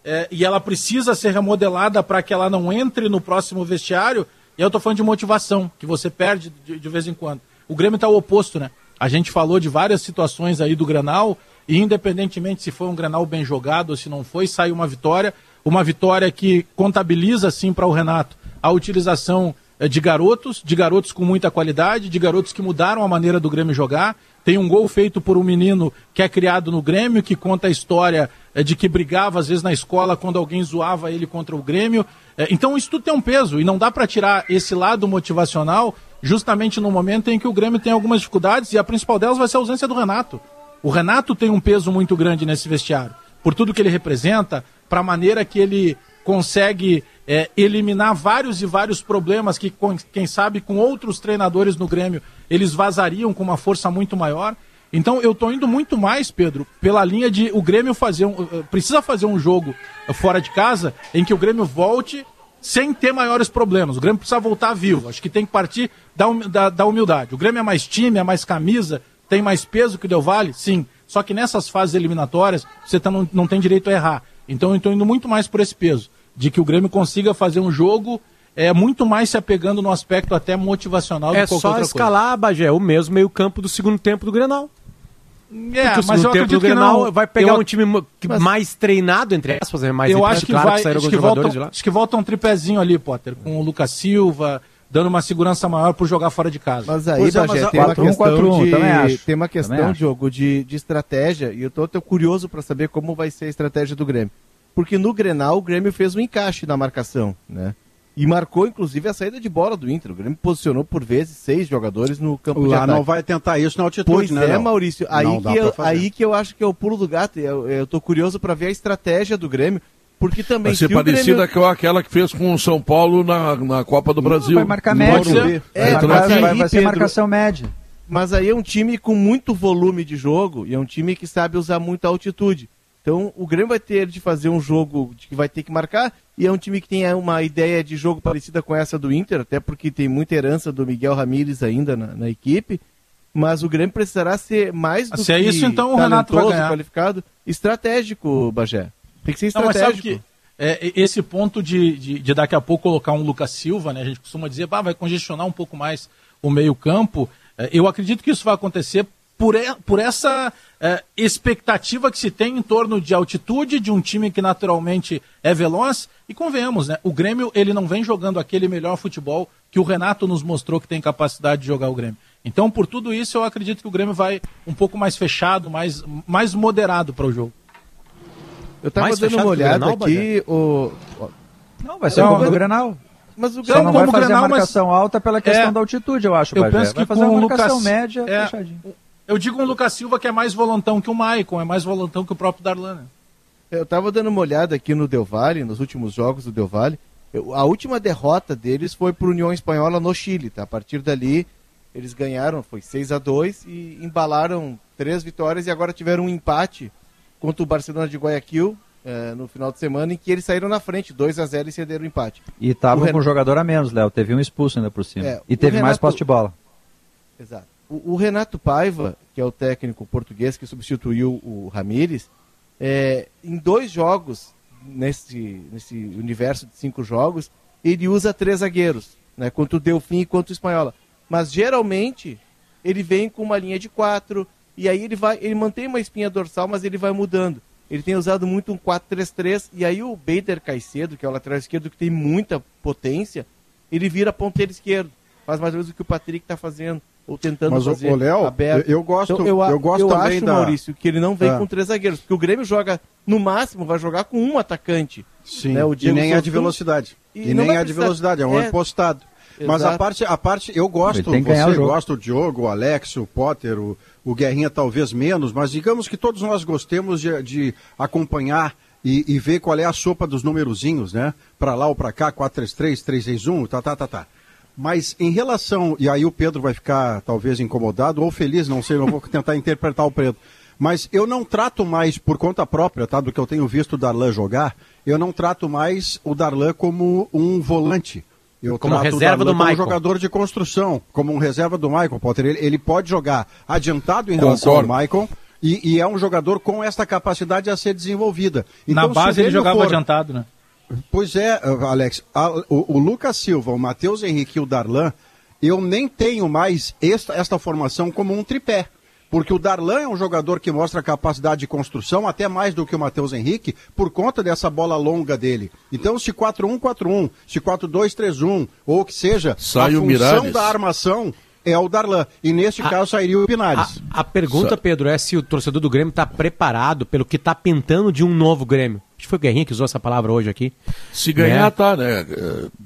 é, e ela precisa ser remodelada para que ela não entre no próximo vestiário. E eu estou falando de motivação, que você perde de, de vez em quando. O Grêmio está o oposto, né? A gente falou de várias situações aí do Granal, e independentemente se foi um Granal bem jogado ou se não foi, sai uma vitória. Uma vitória que contabiliza, sim, para o Renato a utilização de garotos, de garotos com muita qualidade, de garotos que mudaram a maneira do Grêmio jogar. Tem um gol feito por um menino que é criado no Grêmio, que conta a história é, de que brigava às vezes na escola quando alguém zoava ele contra o Grêmio. É, então isso tudo tem um peso e não dá para tirar esse lado motivacional justamente no momento em que o Grêmio tem algumas dificuldades e a principal delas vai ser a ausência do Renato. O Renato tem um peso muito grande nesse vestiário, por tudo que ele representa, para a maneira que ele consegue é, eliminar vários e vários problemas que, quem sabe, com outros treinadores no Grêmio, eles vazariam com uma força muito maior. Então eu estou indo muito mais, Pedro, pela linha de o Grêmio fazer um, eh, precisa fazer um jogo fora de casa em que o Grêmio volte sem ter maiores problemas. O Grêmio precisa voltar vivo. Acho que tem que partir da, da, da humildade. O Grêmio é mais time, é mais camisa, tem mais peso que o Del Valle? Sim. Só que nessas fases eliminatórias, você tá, não, não tem direito a errar. Então eu estou indo muito mais por esse peso de que o Grêmio consiga fazer um jogo é muito mais se apegando no aspecto até motivacional é do que qualquer outra coisa. É só escalar, Bagé, o mesmo meio campo do segundo tempo do Grenal. É, Porque mas eu tempo do Grenal vai pegar eu... um time mas... mais treinado, entre aspas, né? mais Eu acho que claro vai, que acho que, voltam, acho que volta um tripézinho ali, Potter, com o Lucas Silva, dando uma segurança maior por jogar fora de casa. Mas aí, é, Bagé, tem, uma questão de, tem uma questão, de jogo, de, de estratégia, e eu tô, tô curioso para saber como vai ser a estratégia do Grêmio porque no Grenal o Grêmio fez um encaixe na marcação, né? E marcou, inclusive, a saída de bola do Inter. O Grêmio posicionou por vezes seis jogadores no campo Lá de ataque. não vai tentar isso na altitude, pois né? é, Maurício. Aí que, eu, aí que eu acho que é o pulo do gato. Eu, eu tô curioso para ver a estratégia do Grêmio. Porque também. Vai ser parecida Grêmio... com aquela que fez com o São Paulo na, na Copa do Brasil. Vai marcar média. É, vai, vai, vai, vai ser marcação média. Mas aí é um time com muito volume de jogo e é um time que sabe usar muita altitude. Então o Grêmio vai ter de fazer um jogo que vai ter que marcar, e é um time que tem uma ideia de jogo parecida com essa do Inter, até porque tem muita herança do Miguel Ramírez ainda na, na equipe. Mas o Grêmio precisará ser mais do Se é isso, então o Renato vai ganhar. qualificado, estratégico, Bagé. Tem que ser estratégico. Não, é, esse ponto de, de, de, daqui a pouco colocar um Lucas Silva, né? A gente costuma dizer, ah, vai congestionar um pouco mais o meio-campo. É, eu acredito que isso vai acontecer por, por essa é, expectativa que se tem em torno de altitude, de um time que naturalmente é veloz. E convenhamos, né? O Grêmio ele não vem jogando aquele melhor futebol que o Renato nos mostrou que tem capacidade de jogar o Grêmio. Então, por tudo isso, eu acredito que o Grêmio vai um pouco mais fechado, mais, mais moderado para o jogo. Eu estava dando uma olhada Grenal, aqui. O... Não, vai ser não, o Grenal. Mas o Grêmio não vai fazer Grenal, a marcação mas... alta pela questão é... da altitude, eu acho. Eu penso que vai fazer uma marcação Lucas... média é... fechadinho. Eu digo um Lucas Silva que é mais volantão que o Maicon, é mais volantão que o próprio Darlan. Né? Eu estava dando uma olhada aqui no Del Valle, nos últimos jogos do Del Valle. Eu, a última derrota deles foi para União Espanhola no Chile. Tá? A partir dali, eles ganharam, foi 6 a 2 e embalaram três vitórias e agora tiveram um empate contra o Barcelona de Guayaquil é, no final de semana, em que eles saíram na frente, 2 a 0 e cederam o empate. E estavam com um jogador a menos, Léo. Teve um expulso ainda por cima. É, e teve Renato... mais posse de bola. Exato. O, o, Renato Paiva, que é o técnico português que substituiu o Ramires, é, em dois jogos, nesse, nesse universo de cinco jogos, ele usa três zagueiros, né, quanto o Delfim e quanto o Espanhola. Mas geralmente ele vem com uma linha de quatro, e aí ele vai, ele mantém uma espinha dorsal, mas ele vai mudando. Ele tem usado muito um 4-3-3, e aí o Bader Caicedo, que é o lateral esquerdo que tem muita potência, ele vira ponteiro esquerdo. Faz mais ou menos o que o Patrick está fazendo, ou tentando Mas fazer. Mas o Léo, eu, eu, gosto, então, eu, eu gosto eu também acho, da... Maurício, que ele não vem ah. com três zagueiros, porque o Grêmio joga, no máximo, vai jogar com um atacante. Sim, né? o Diego e nem é de velocidade. E, e nem é de velocidade, é um é... postado. Mas a parte, a parte, eu gosto, você gosta o Diogo, o Alex, o Potter, o, o Guerrinha talvez menos, mas digamos que todos nós gostemos de, de acompanhar e, e, ver qual é a sopa dos numerozinhos, né? Para lá ou para cá, 433, 361, tá, tá, tá, tá. Mas em relação, e aí o Pedro vai ficar talvez incomodado ou feliz, não sei, não vou tentar interpretar o Pedro. Mas eu não trato mais, por conta própria, tá? Do que eu tenho visto o Darlan jogar, eu não trato mais o Darlan como um volante eu como reserva do Michael. Como jogador de construção, como um reserva do Michael Potter. Ele, ele pode jogar adiantado em relação ao Michael. E, e, é um jogador com esta capacidade a ser desenvolvida. Então, Na base ele jogava for... adiantado, né? Pois é, Alex. A, o, o, Lucas Silva, o Matheus Henrique e o Darlan, eu nem tenho mais esta, esta formação como um tripé. Porque o Darlan é um jogador que mostra capacidade de construção, até mais do que o Matheus Henrique, por conta dessa bola longa dele. Então, se 4-1-4-1, se 4-2-3-1, ou o que seja, Sai a função Miralles. da armação é o Darlan. E neste a, caso sairia o Pinares. A, a pergunta, Pedro, é se o torcedor do Grêmio está preparado pelo que está pintando de um novo Grêmio. Acho que foi o Guerrinha que usou essa palavra hoje aqui. Se ganhar, né? tá, né?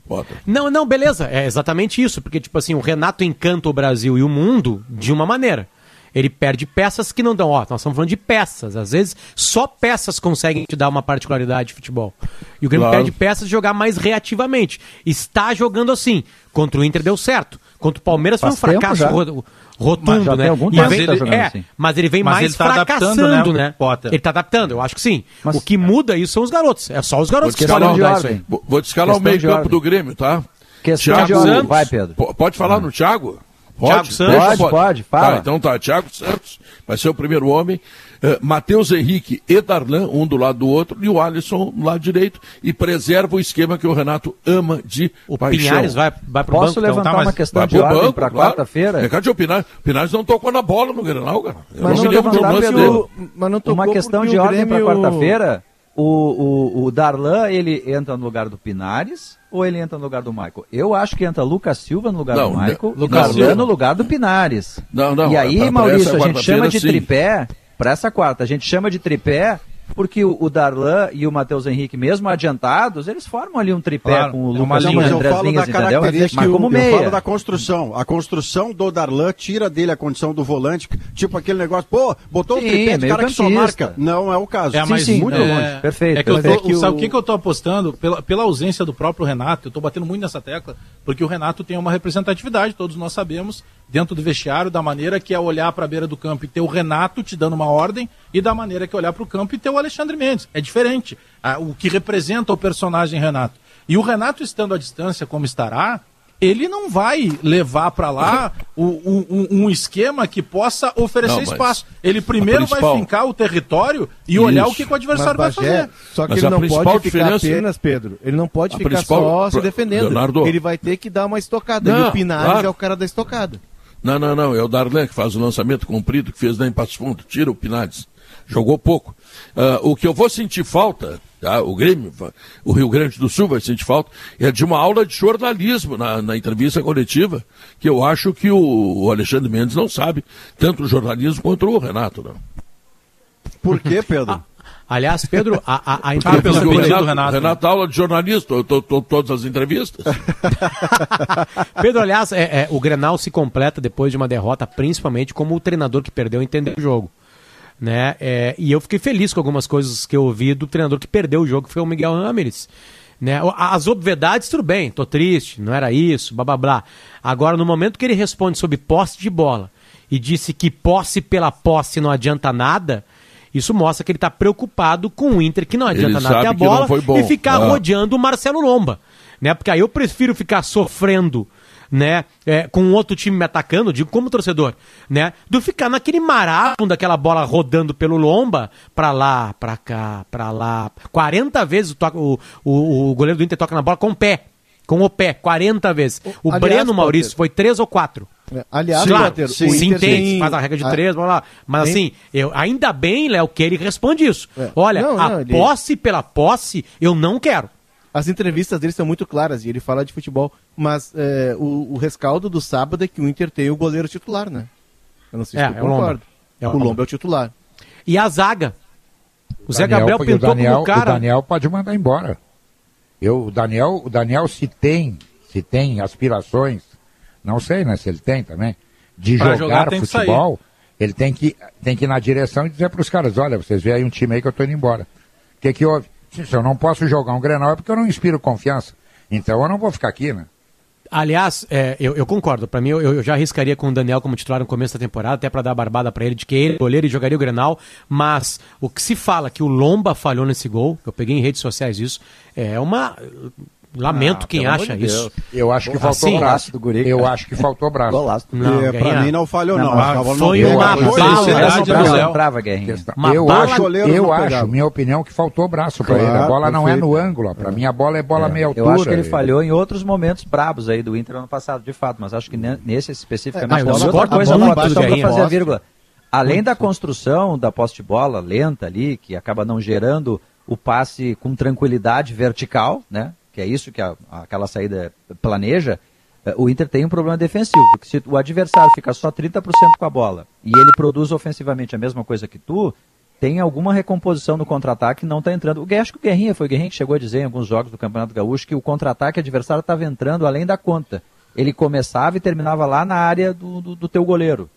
Bota. Não, não, beleza. É exatamente isso. Porque, tipo assim, o Renato encanta o Brasil e o mundo de uma maneira. Ele perde peças que não dão. Ó, nós estamos falando de peças. Às vezes, só peças conseguem te dar uma particularidade de futebol. E o Grêmio claro. perde peças de jogar mais reativamente. Está jogando assim. Contra o Inter deu certo. Contra o Palmeiras Faz foi um fracasso rotundo, né? mas, ele, tá é, assim. mas ele vem mas mais ele tá fracassando, né? Potter. Ele está adaptando, eu acho que sim. Mas, o que muda isso são os garotos. É só os garotos que podem mudar isso aí. Vou te escalar o meio campo do Grêmio, tá? Questão Thiago de ordem. Santos, vai, Pedro. Pode falar no Thiago? Pode, Santos. Pode, pode, pode, fala. Tá, então tá, Thiago Santos vai ser o primeiro homem. Uh, Matheus Henrique e Darlan, um do lado do outro, e o Alisson do lado direito, e preserva o esquema que o Renato ama de o paixão. Pinhares vai, vai pro Posso banco, levantar então, tá, uma questão de ordem para claro. quarta-feira? É de o Pinares, Pinares não tocou na bola no Grenal, cara. Eu mas não, não levantar pelo, mas não tocou uma questão de ordem Grêmio... para quarta-feira, o, o, o Darlan, ele entra no lugar do Pinares, ou ele entra no lugar do Michael? Eu acho que entra Lucas Silva no lugar não, do Michael e Darlan no lugar do Pinares. Não, não. E aí, pra, Maurício, a gente chama de sim. tripé, para essa quarta, a gente chama de tripé porque o, o Darlan e o Matheus Henrique, mesmo adiantados, eles formam ali um tripé claro, com o é Lucas Silva entre as linhas, entendeu? Mas como meia. Eu falo da construção. A construção do Darlan tira dele a condição do volante, tipo aquele negócio, pô, botou sim, um tripé de cara que só marca. Não é o caso. É, mas sim, muito é, longe. Perfeito. É que eu tô, é que sabe o que, que eu tô apostando? Pela, pela ausência do próprio Renato, eu tô batendo muito nessa tecla, porque o Renato tem uma representatividade, todos nós sabemos, dentro do vestiário, da maneira que é olhar para a beira do campo e ter o Renato te dando uma ordem, e da maneira que olhar para o campo e ter o Alexandre Mendes. É diferente. Ah, o que representa o personagem Renato. E o Renato estando à distância como estará, ele não vai levar para lá o, o, um esquema que possa oferecer não, espaço. Ele primeiro principal... vai fincar o território e Isso. olhar o que, que o adversário mas, vai fazer. Só que mas ele não pode ficar apenas, Pedro, ele não pode a ficar principal... só se defendendo. Leonardo... Ele vai ter que dar uma estocada. Não, e o Pinares claro. é o cara da estocada. Não, não, não. É o Darlan que faz o lançamento comprido que fez lá em Passo Fundo. Tira o Pinares. Jogou pouco. Uh, o que eu vou sentir falta, tá? o Grêmio, o Rio Grande do Sul vai sentir falta, é de uma aula de jornalismo na, na entrevista coletiva, que eu acho que o, o, Alexandre Mendes não sabe, tanto o jornalismo quanto o Renato. Não. Por quê, Pedro? Ah, aliás, Pedro, a, a, a entrevista ah, do Renato, Renato, Renato aula de jornalista, eu tô, tô, todas as entrevistas. Pedro, aliás, é, é, o Grenal se completa depois de uma derrota, principalmente como o treinador que perdeu entendeu o jogo né? É, e eu fiquei feliz com algumas coisas que eu ouvi do treinador que perdeu o jogo, que foi o Miguel Ramírez. Né? As obviedades, tudo bem, tô triste, não era isso, blá blá blá. Agora, no momento que ele responde sobre posse de bola e disse que posse pela posse não adianta nada, isso mostra que ele está preocupado com o Inter, que não adianta ele nada ter a bola e ficar ah. rodeando o Marcelo Lomba. Né? Porque aí eu prefiro ficar sofrendo né, é, com outro time me atacando, digo como torcedor, né, do ficar naquele marasmo daquela bola rodando pelo lomba, pra lá, pra cá, pra lá. 40 vezes o, o, o goleiro do Inter toca na bola com o pé, com o pé, 40 vezes. O, Aliás, Breno Maurício foi três ou quatro. É, aliás, sim, claro, Potter, sim, sim tem, faz a regra de a... três, vamos lá. Mas tem... assim, eu, ainda bem, Léo, que ele responde isso. É. Olha, não, a não, ele... posse pela posse, eu não quero. As entrevistas dele são muito claras e ele fala de futebol. Mas é, o, o, rescaldo do sábado é que o Inter tem o goleiro titular, né? Eu não sei se é, tu é concorda. É o, o Lomba é o titular. E a zaga? O, o Zé Daniel, Gabriel pintou o Daniel, como cara. O Daniel pode mandar embora. Eu, o Daniel, o Daniel se tem, se tem aspirações, não sei, né, se ele tem também, de jogar, jogar futebol, ele tem que, tem que ir na direção e dizer para os caras, olha, vocês veem aí um time aí que eu estou indo embora. O que que houve? Se eu não posso jogar um Grenal é porque eu não inspiro confiança. Então eu não vou ficar aqui, né? Aliás, é, eu, eu, concordo. Para mim, eu, eu, já arriscaria com o Daniel como titular no começo da temporada, até para dar a barbada para ele de que ele goleiro e jogaria o Grenal. Mas o que se fala que o Lomba falhou nesse gol, eu peguei em redes sociais isso, é uma Lamento ah, quem acha de isso. Eu acho que faltou assim, braço do Guri. Eu acho que faltou braço. Golaço. Não, e, pra mim não falhou não. não. Foi não uma bala. Trava, eu acho, eu acho, minha opinião, que faltou braço claro, pra ele. A bola não é no ângulo. Pra é. mim a bola é bola é. meia altura. Eu acho que ele falhou em outros momentos brabos aí do Inter ano passado, de fato. Mas acho que nesse especificamente. É, mas outra coisa, só pra fazer a vírgula. Além da construção da poste bola lenta ali, que acaba não gerando o passe com tranquilidade vertical, né? Que é isso que a, aquela saída planeja, eh, o Inter tem um problema defensivo, porque se o adversário fica só 30% com a bola e ele produz ofensivamente a mesma coisa que tu, tem alguma recomposição no contra-ataque não está entrando. O, acho que o Guerrinha foi o Guerrinha que chegou a dizer em alguns jogos do Campeonato Gaúcho que o contra-ataque adversário estava entrando além da conta. Ele começava e terminava lá na área do, do, do teu goleiro.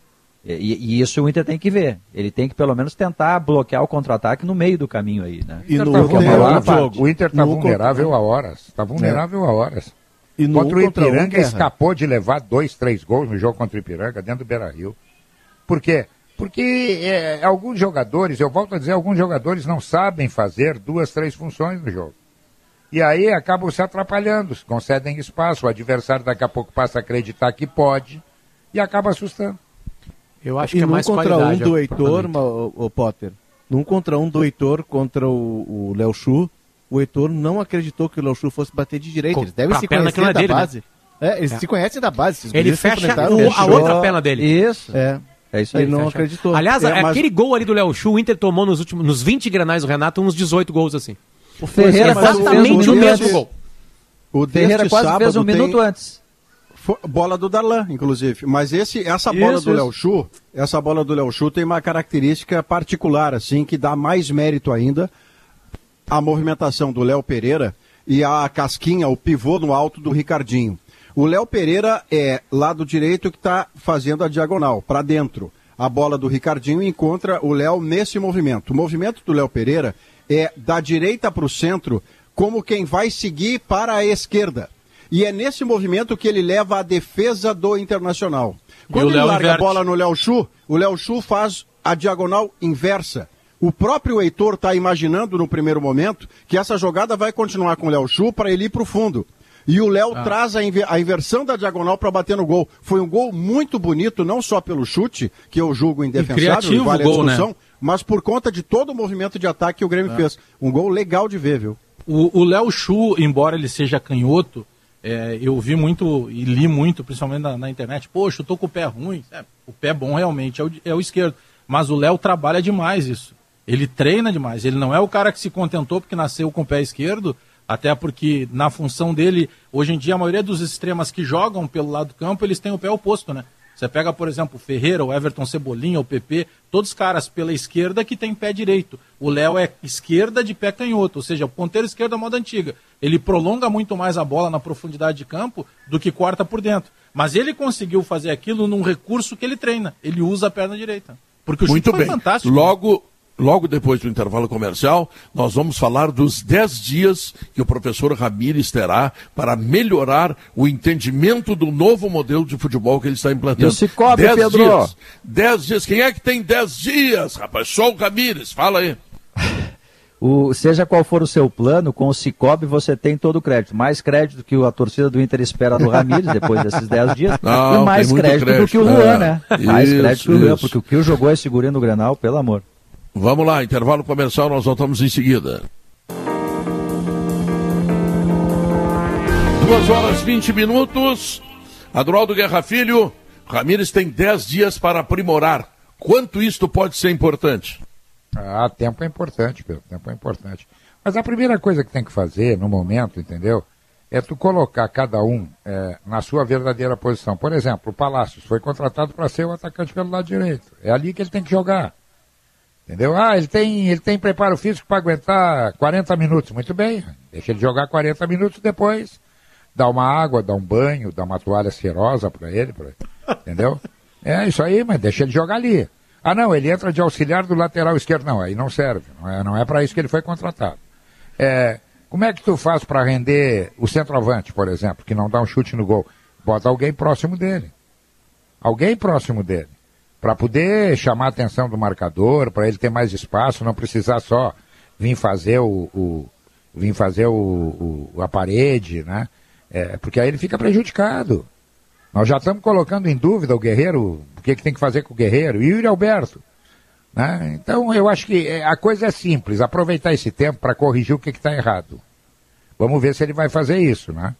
E, e, isso o Inter tem que ver. Ele tem que pelo menos tentar bloquear o contra-ataque no meio do caminho aí, né? E no, tá jogo, o Inter está vulnerável contra... a horas. Está vulnerável é. a horas. E no contra o Ipiranga um, escapou de levar dois, três gols no jogo contra o Ipiranga dentro do Beira Rio. Por quê? Porque é, alguns jogadores, eu volto a dizer, alguns jogadores não sabem fazer duas, três funções no jogo. E aí acabam se atrapalhando, concedem espaço, o adversário daqui a pouco passa a acreditar que pode e acaba assustando. Eu acho e que é mais contra um do Heitor, o, o, Potter. Num contra um do Heitor contra o, Léo Chu, o Heitor não acreditou que o Léo Chu fosse bater de direita. Eles devem se conhecer da dele, né? base. Né? É, eles é. se conhecem da base. Ele fecha o, a outra perna dele. Isso. É. É isso aí. Ele não fecha. acreditou. Aliás, é, aquele gol ali do Léo Chu, o Inter tomou nos últimos nos 20 granais do Renato uns 18 gols assim. O Ferreira quase exatamente o mesmo gol. O Ferreira quase fez um minuto antes bola do Darlan, inclusive. Mas esse, essa bola isso, do Léo Chu, essa bola do Léo Chu tem uma característica particular, assim, que dá mais mérito ainda à movimentação do Léo Pereira e a casquinha, o pivô no alto do Ricardinho. O Léo Pereira é lado direito que está fazendo a diagonal, para dentro. A bola do Ricardinho encontra o Léo nesse movimento. O movimento do Léo Pereira é da direita para o centro, como quem vai seguir para a esquerda. E é nesse movimento que ele leva a defesa do Internacional. Quando ele larga inverte. a bola no Léo Chu, o Léo Chu faz a diagonal inversa. O próprio Heitor está imaginando no primeiro momento que essa jogada vai continuar com o Léo Chu para ele ir para o fundo. E o Léo ah. traz a, inver a, inversão da diagonal para bater no gol. Foi um gol muito bonito, não só pelo chute, que eu julgo indefensável, vale gol, a discussão, né? mas por conta de todo o movimento de ataque que o Grêmio ah. fez. Um gol legal de ver, viu? O Léo Chu, embora ele seja canhoto, é, eu vi muito e li muito, principalmente na, na internet, poxa, eu tô com o pé ruim. É, o pé bom realmente é o, é o esquerdo. Mas o Léo trabalha demais isso. Ele treina demais. Ele não é o cara que se contentou porque nasceu com o pé esquerdo, até porque na função dele, hoje em dia, a maioria dos extremas que jogam pelo lado do campo, eles têm o pé oposto, né? Você pega, por exemplo, o Ferreira, o Everton Cebolinha, o PP, todos caras pela esquerda que tem pé direito. O Léo é esquerda de pé canhoto, ou seja, o ponteiro esquerdo é moda antiga. Ele prolonga muito mais a bola na profundidade de campo do que corta por dentro. Mas ele conseguiu fazer aquilo num recurso que ele treina. Ele usa a perna direita. Porque o muito bem. fantástico. Logo, Logo depois do intervalo comercial, nós vamos falar dos 10 dias que o professor Ramires terá para melhorar o entendimento do novo modelo de futebol que ele está implantando. E o Cicobi, dez Pedro? Dias. 10 dias. Quem é que tem 10 dias, rapaz? Só o Ramires. Fala aí. O, seja qual for o seu plano, com o Cicobi você tem todo o crédito. Mais crédito que a torcida do Inter espera do Ramires depois desses 10 dias. Não, e mais crédito, crédito, do que o Luan, é. né? Mais isso, crédito que o Luan, porque o que jogou esse guri no Granal, pelo amor. Vamos lá, intervalo comercial, nós voltamos em seguida. Duas horas 20 minutos. Adroaldo Guerra Filho, Ramires tem 10 dias para aprimorar. Quanto isto pode ser importante? Ah, tempo é importante, Pedro. Tempo é importante. Mas a primeira coisa que tem que fazer no momento, entendeu? É tu colocar cada um é, na sua verdadeira posição. Por exemplo, o Palácios foi contratado para ser o atacante pelo lado direito. É ali que ele tem que jogar. Entendeu? Ah, ele tem, ele tem preparo físico para aguentar 40 minutos. Muito bem. Deixa ele jogar 40 minutos depois. Dá uma água, dá um banho, dá uma toalha cheirosa para ele, pra, entendeu? É isso aí, mas deixa ele jogar ali. Ah, não, ele entra de auxiliar do lateral esquerdo. Não, aí não serve. Não é, não é para isso que ele foi contratado. É, como é que tu faz para render o centroavante, por exemplo, que não dá um chute no gol? Bota alguém próximo dele. Alguém próximo dele. Para poder chamar a atenção do marcador, para ele ter mais espaço, não precisar só vir fazer o, o vir fazer o, o, a parede, né? É, porque aí ele fica prejudicado. Nós já estamos colocando em dúvida o Guerreiro, o que, que tem que fazer com o Guerreiro, e o Yuri Alberto. Né? Então eu acho que é, a coisa é simples, aproveitar esse tempo para corrigir o que está errado. Vamos ver se ele vai fazer isso, né?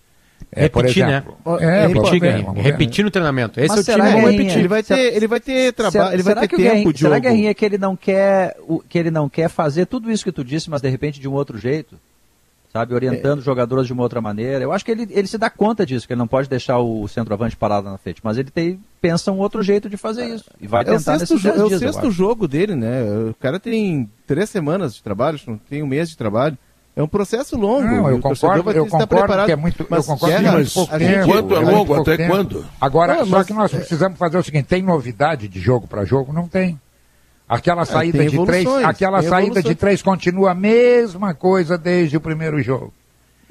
É, repetir, né? É, repetir, ver, repetir no treinamento. Esse Mas é o time. Vamos repetir. Ele vai ter, ele vai ter trabalho, ele vai ter tempo de Será, Guerrinha, que ele não quer, que ele não quer fazer tudo isso que tu disse, mas de repente de um outro jeito? sabe, orientando é. jogadores de uma outra maneira. Eu acho que ele, ele se dá conta disso, que ele não pode deixar o centroavante parado na frente, mas ele tem, pensa um outro jeito de fazer isso. E vai tentar é o sexto, nesses É o sexto jogo dele, né? O cara tem três semanas de trabalho, tem um mês de trabalho. É um processo longo. Não, eu concordo, eu concordo que é muito, mas, eu concordo que é muito pouco tempo. Quanto é longo, até tempo. quando? Agora, não, só que nós precisamos fazer o seguinte, tem novidade de jogo para jogo? Não tem. Aquela é, saída de três, aquela saída de três continua a mesma coisa desde o primeiro jogo.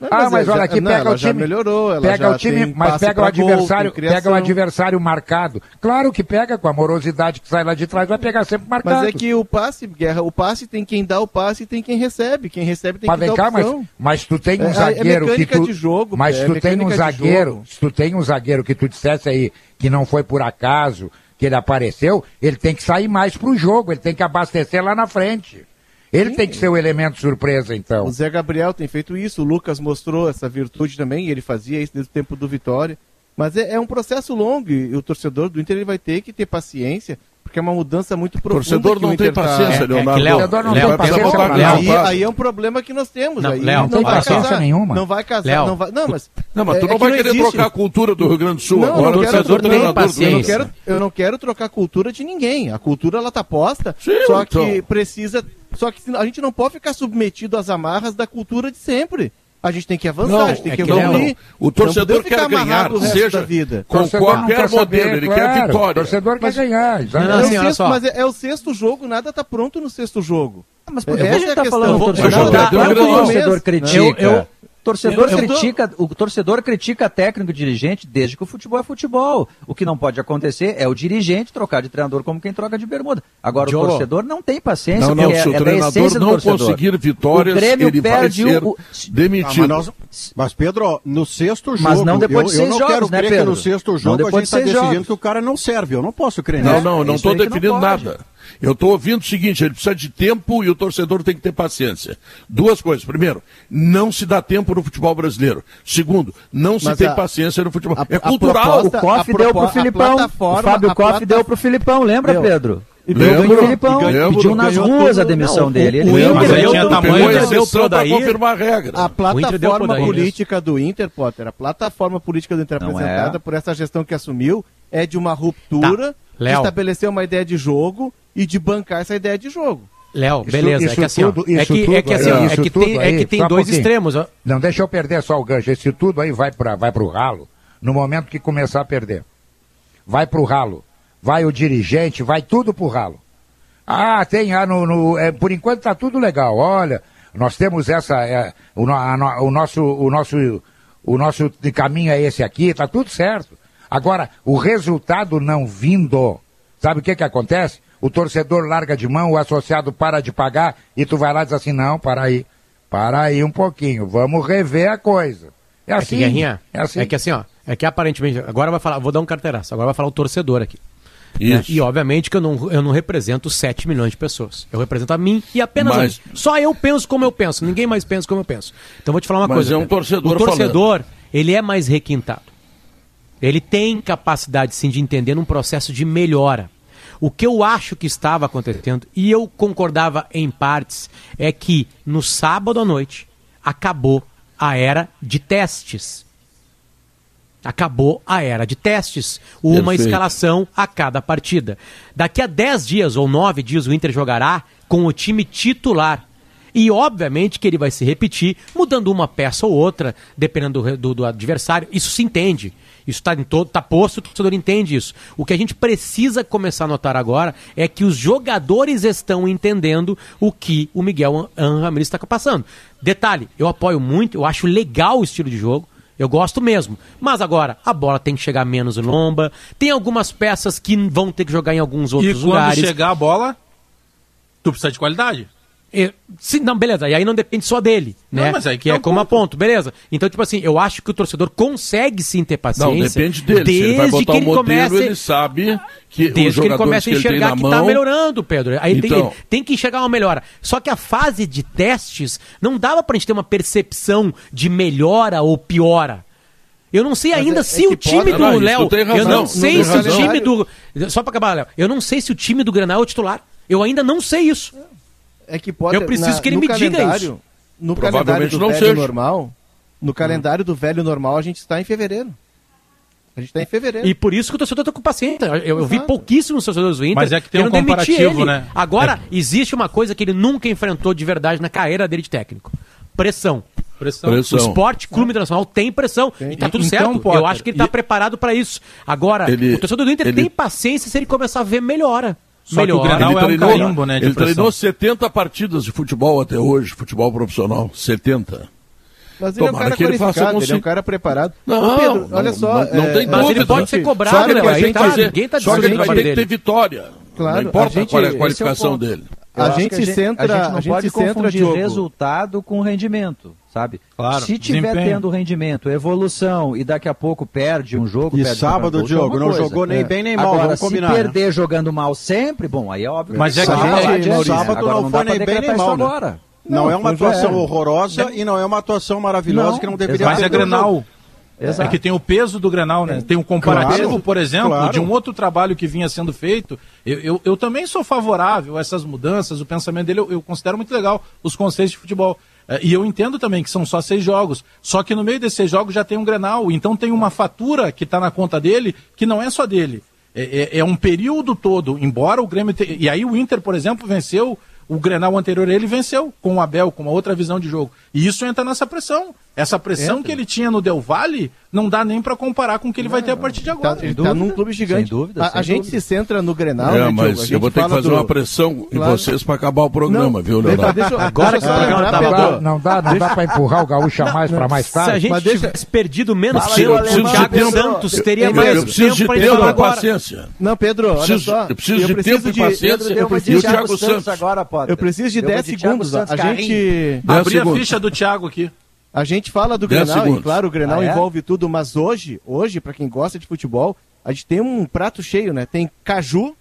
Não, ah, mas, olha aqui, não, pega o time. melhorou, pega o time, mas pega o adversário, gol, pega o adversário marcado. Claro que pega com a morosidade que sai lá de trás, vai pegar sempre marcado. Mas é que o passe, guerra, o passe tem quem dá o passe e tem quem recebe. Quem recebe tem mas quem dá cá, mas, mas tu tem um é, é zagueiro é que tu, de jogo, mas é, tu tem um zagueiro, se tu tem um zagueiro que tu dissesse aí que não foi por acaso, que ele apareceu, ele tem que sair mais para o jogo, ele tem que abastecer lá na frente. Ele Sim. tem que ser o elemento surpresa, então. O Zé Gabriel tem feito isso, o Lucas mostrou essa virtude também, ele fazia isso desde o tempo do Vitória. Mas é, é um processo longo e o torcedor do Inter ele vai ter que ter paciência porque é uma mudança muito profunda. O torcedor não tem tá- paciência, tá... Leonardo. É, é Léo, não tem paciência. Aí, aí, é um problema que nós temos. Não, aí Léo, não, tem paciência casar, nenhuma. Não vai casar, Léo, não vai. Não, mas. Não, mas tu não é vai querer trocar a cultura do Rio Grande do Sul não, agora. O torcedor tem paciência. Eu não, quero, eu não quero trocar a cultura de ninguém. A cultura ela tá posta, Sim, só então. que precisa. Só que a gente não pode ficar submetido às amarras da cultura de sempre. A gente tem que avançar, não, a gente tem é que, que evoluir. O torcedor quer ganhar, seja vida. com qualquer modelo, saber, ele claro, quer vitória. O torcedor mas, quer ganhar. Não, não, é assim, sexto, mas é, é, o sexto jogo, nada está pronto no sexto jogo. Ah, mas por que a gente está falando do torcedor? O torcedor critica. Eu, Torcedor eu, eu critica, tô... O torcedor critica técnico e dirigente desde que o futebol é futebol. O que não pode acontecer é o dirigente trocar de treinador como quem troca de bermuda. Agora, o torcedor não tem paciência, não, não, é, se o é treinador não conseguir vitórias, o Grêmio ele perde vai ser o... demitido. Ah, mas, mas, Pedro, no sexto jogo, mas não depois de seis eu, eu não jogos, quero né, crer Pedro? que no sexto jogo a gente está decidindo jogos. que o cara não serve. Eu não posso crer nisso. Não, não, não estou definindo nada. Eu estou ouvindo o seguinte: ele precisa de tempo e o torcedor tem que ter paciência. Duas coisas. Primeiro, não se dá tempo no futebol brasileiro. Segundo, não se Mas tem a, paciência no futebol. A, é cultural. o Koff deu pro Filipão. O Fábio Koff deu pro Filipão, lembra, deu. Pedro? E lembro, o Filipão, ganhou, pediu nas ruas a demissão não, dele. Ele o, o Inter tinha tamanho de deu para confirmar a regra. A plataforma política do Inter, Potter, a plataforma política do Inter não apresentada é. por essa gestão que assumiu é de uma ruptura, tá. de estabelecer uma ideia de jogo e de bancar essa ideia de jogo. Léo, beleza, isso, é que assim, tudo, é que, tudo, é que assim, é, que tem, aí, é que tem dois um extremos. Ó. Não, deixa eu perder só o gancho. Esse tudo aí vai para vai o ralo no momento que começar a perder. Vai para o ralo. Vai o dirigente, vai tudo para o ralo. Ah, tem, ah, no, no é, por enquanto está tudo legal. Olha, nós temos essa, é, o, a, o, nosso, o, nosso, o nosso caminho é esse aqui, está tudo certo. Agora, o resultado não vindo, sabe o que que acontece? O torcedor larga de mão, o associado para de pagar e tu vai lá e diz assim, não, para aí, para aí um pouquinho, vamos rever a coisa. É assim. É que, Guerrinha, é, assim. é que assim, ó, é que aparentemente, agora vai falar, vou dar um carteiraço, agora vai falar o torcedor aqui. Né? E obviamente que eu não, eu não represento 7 milhões de pessoas. Eu represento a mim e apenas Mas... um. Só eu penso como eu penso, ninguém mais pensa como eu penso. Então vou te falar uma Mas coisa. É um torcedor o torcedor, falando. ele é mais requintado. Ele tem capacidade sim de entender num processo de melhora. O que eu acho que estava acontecendo, e eu concordava em partes, é que no sábado à noite acabou a era de testes. Acabou a era de testes. Uma Perfeito. escalação a cada partida. Daqui a 10 dias ou 9 dias o Inter jogará com o time titular. E obviamente que ele vai se repetir, mudando uma peça ou outra, dependendo do, do, do adversário. Isso se entende. Isso está em tá posto, o torcedor entende isso. O que a gente precisa começar a notar agora é que os jogadores estão entendendo o que o Miguel Ramirez está passando. Detalhe, eu apoio muito, eu acho legal o estilo de jogo. Eu gosto mesmo. Mas agora, a bola tem que chegar menos lomba. Tem algumas peças que vão ter que jogar em alguns outros lugares. E quando chegar a bola, tu precisa de qualidade. Eu, sim, não, beleza. E aí não depende só dele, né? Não, mas aí que, que é, é como ponto. a ponto, beleza. Então, tipo assim, eu acho que o torcedor consegue sim ter paciência. Não, depende dele. Desde Se ele vai botar que ele modelo, comece, ele sabe que desde que ele comece a enxergar que, que tá melhorando, Pedro. Aí então, tem, tem que enxergar uma melhora. Só que a fase de testes não dava pra gente ter uma percepção de melhora ou piora. Eu não sei ainda é, se é o time pode... do Léo. Eu não sei não, se o time do. Só pra acabar, Léo. Eu não sei se o time do Granal é o titular. Eu ainda não sei isso é que pode. Eu preciso na, que ele me diga isso. No calendário do velho seja. normal, no calendário do velho normal, a gente está em fevereiro. A gente está em fevereiro. E por isso que o torcedor está com paciência. Eu, eu vi pouquíssimos torcedores do Inter. Mas é que tem um comparativo, né? Agora, é. existe uma coisa que ele nunca enfrentou de verdade na carreira dele de técnico: pressão. Pressão. pressão. O esporte clube é. internacional tem pressão. Tem. E tá tudo então, certo. Potter, eu acho que ele está e... preparado para isso. Agora, ele, o torcedor do Inter ele... tem paciência se ele começar a ver melhora. Só melhor. que o Grenal ele é um treinou, carimbo, né? ele treinou 70 partidas de futebol até hoje, futebol profissional. 70. Mas ele Tomara é um cara que ele faça ele é um cara preparado. Não, Ô, Pedro, não, olha só. Não, não é, tem mas dúvida. ele pode ser cobrado, né? Ninguém tá, ninguém tá Só que ele vai ter que ter vitória. Claro, não importa gente, qual é a qualificação é dele. A gente, se centra, a gente não gente pode confundir resultado com rendimento, sabe? Claro, se tiver desempenho. tendo rendimento, evolução e daqui a pouco perde um jogo, e perde sábado, Diogo, não coisa. jogou nem é. bem nem mal, Agora, vamos combinar. se né? perder né? jogando mal sempre, bom, aí é óbvio. Mas é que sábado, sábado não, não foi nem bem nem mal, né? agora. Não, não, é uma atuação é. horrorosa e não é uma atuação maravilhosa não, que não deveria Mas é Grenal. Exato. É que tem o peso do Grenal, né? Tem um comparativo, claro, por exemplo, claro. de um outro trabalho que vinha sendo feito. Eu, eu, eu, também sou favorável a essas mudanças, o pensamento dele, eu, eu considero muito legal os conceitos de futebol. É, e eu entendo também que são só seis jogos. Só que no meio desses seis jogos já tem um Grenal. Então tem uma fatura que está na conta dele que não é só dele. É, é, é um período todo, embora o Grêmio. Te... E aí o Inter, por exemplo, venceu o Grenal anterior, ele venceu com o Abel, com uma outra visão de jogo. E isso entra nessa pressão. Essa pressão entra. que ele tinha no Del Valle não dá nem para comparar com o que ele não, vai ter a partir de tá, agora. Tá, ele está num clube gigante. Sem dúvida, a, a gente se centra no Grenal, é, né, mas eu vou ter que fazer do... uma pressão claro. em vocês para acabar o programa, não, viu, Leonardo? Deixa, agora que o programa tá não, não dá, não dá para empurrar o gaúcho a mais para mais tarde. Se a gente mas deixa... tivesse perdido menos tempo, o Thiago Santos teria mais eu preciso de tempo e paciência. Não, Pedro, olha só. Eu preciso de tempo e paciência e o Thiago Santos agora, Eu preciso de 10 segundos. A gente... Abri a ficha do Thiago aqui. A gente fala do Grenal, e claro, o Grenal ah, é? envolve tudo, mas hoje, hoje, para quem gosta de futebol, a gente tem um prato cheio, né? Tem Caju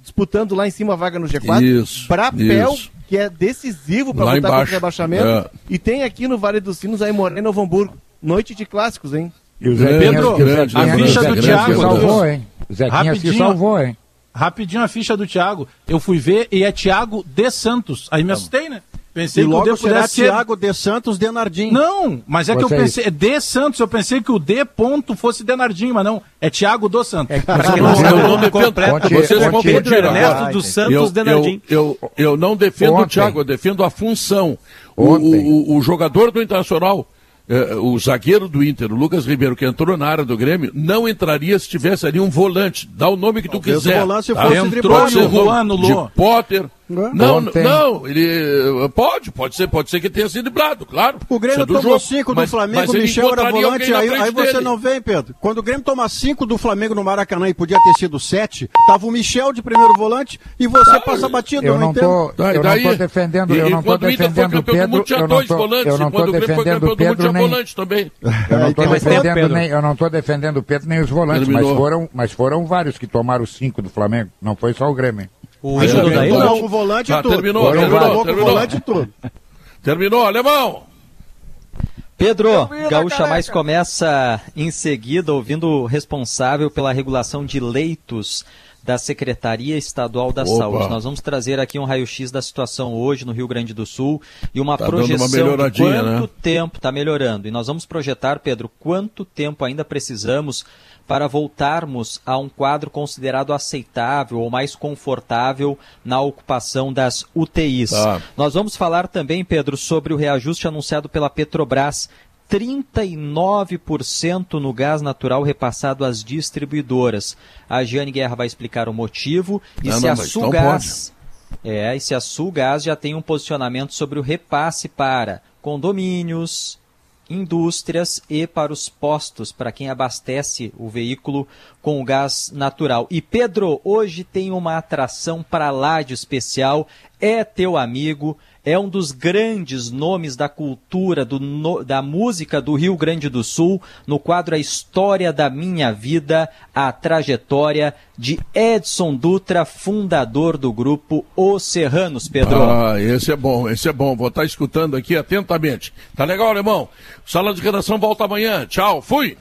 disputando lá em cima a vaga no G4, isso, Brapel, isso. que é decisivo para lutar contra o rebaixamento, é. e tem aqui no Vale dos Sinos aí Moreno Novo Hamburgo. Noite de clássicos, hein? E o Zé Pedro, grande, a ficha do Thiago salvou, hein? Zequinha se salvou, hein? Rapidinho a ficha do Thiago. Eu fui ver e é Thiago de Santos. Aí me tá assustei, né? Pensei e logo que o D será ser... Thiago de Santos Denardim. Não, mas é que eu pensei, é de Santos, eu pensei que o D ponto fosse Denardim, mas não, é Thiago do Santos. É, mas eu, não, eu não defendo, vocês confundiram. Ernesto dos Santos Denardim. Eu, eu, eu, não defendo Ontem. o Thiago, eu defendo a função. O, o, o, jogador do Internacional eh, o zagueiro do Inter, o Lucas Ribeiro, que entrou na área do Grêmio, não entraria se tivesse ali um volante. Dá o nome que tu Talvez quiser. O volante tá? fosse Entrou o Juan, de Potter. Não, não, ele pode, pode ser, pode ser que tenha sido driblado, claro. O Grêmio é tomou jogo, cinco do mas, Flamengo, o Michel era volante, aí, aí você não vem, Pedro. Quando o Grêmio toma cinco do Flamengo no Maracanã e podia ter sido sete, tava o Michel de primeiro volante e você tá, passa batido, eu não, tô, eu não tô defendendo, eu não tô defendendo o Pedro, eu não tô, eu não tô defendendo o Pedro nem, eu não tô defendendo nem, eu não tô defendendo o Pedro nem os volantes, mas foram, mas foram vários que tomaram cinco do Flamengo, não foi só o Grêmio. O Ângelo daí? Não, com o volante e tudo. Terminou, terminou, terminou. Com o volante e tudo. Terminou, alemão. Pedro, Gaúcha careca. Mais começa em seguida ouvindo o responsável pela regulação de leitos da Secretaria Estadual da Opa. Saúde. Nós vamos trazer aqui um raio-x da situação hoje no Rio Grande do Sul e uma tá projeção uma de quanto né? tempo está melhorando. E nós vamos projetar, Pedro, quanto tempo ainda precisamos para voltarmos a um quadro considerado aceitável ou mais confortável na ocupação das UTIs. Tá. Nós vamos falar também, Pedro, sobre o reajuste anunciado pela Petrobras 39% no gás natural repassado às distribuidoras. A Giane Guerra vai explicar o motivo e não, se não, a Sulgás é, e se a Sulgás já tem um posicionamento sobre o repasse para condomínios, indústrias e para os postos, para quem abastece o veículo com o gás natural. E Pedro, hoje tem uma atração para lá de especial, é teu amigo, é um dos grandes nomes da cultura, do, no, da música do Rio Grande do Sul, no quadro A História da Minha Vida, a trajetória de Edson Dutra, fundador do grupo Os Serranos, Pedro. Ah, esse é bom, esse é bom. Vou estar escutando aqui atentamente. Tá legal, alemão? Sala de redação volta amanhã. Tchau, fui!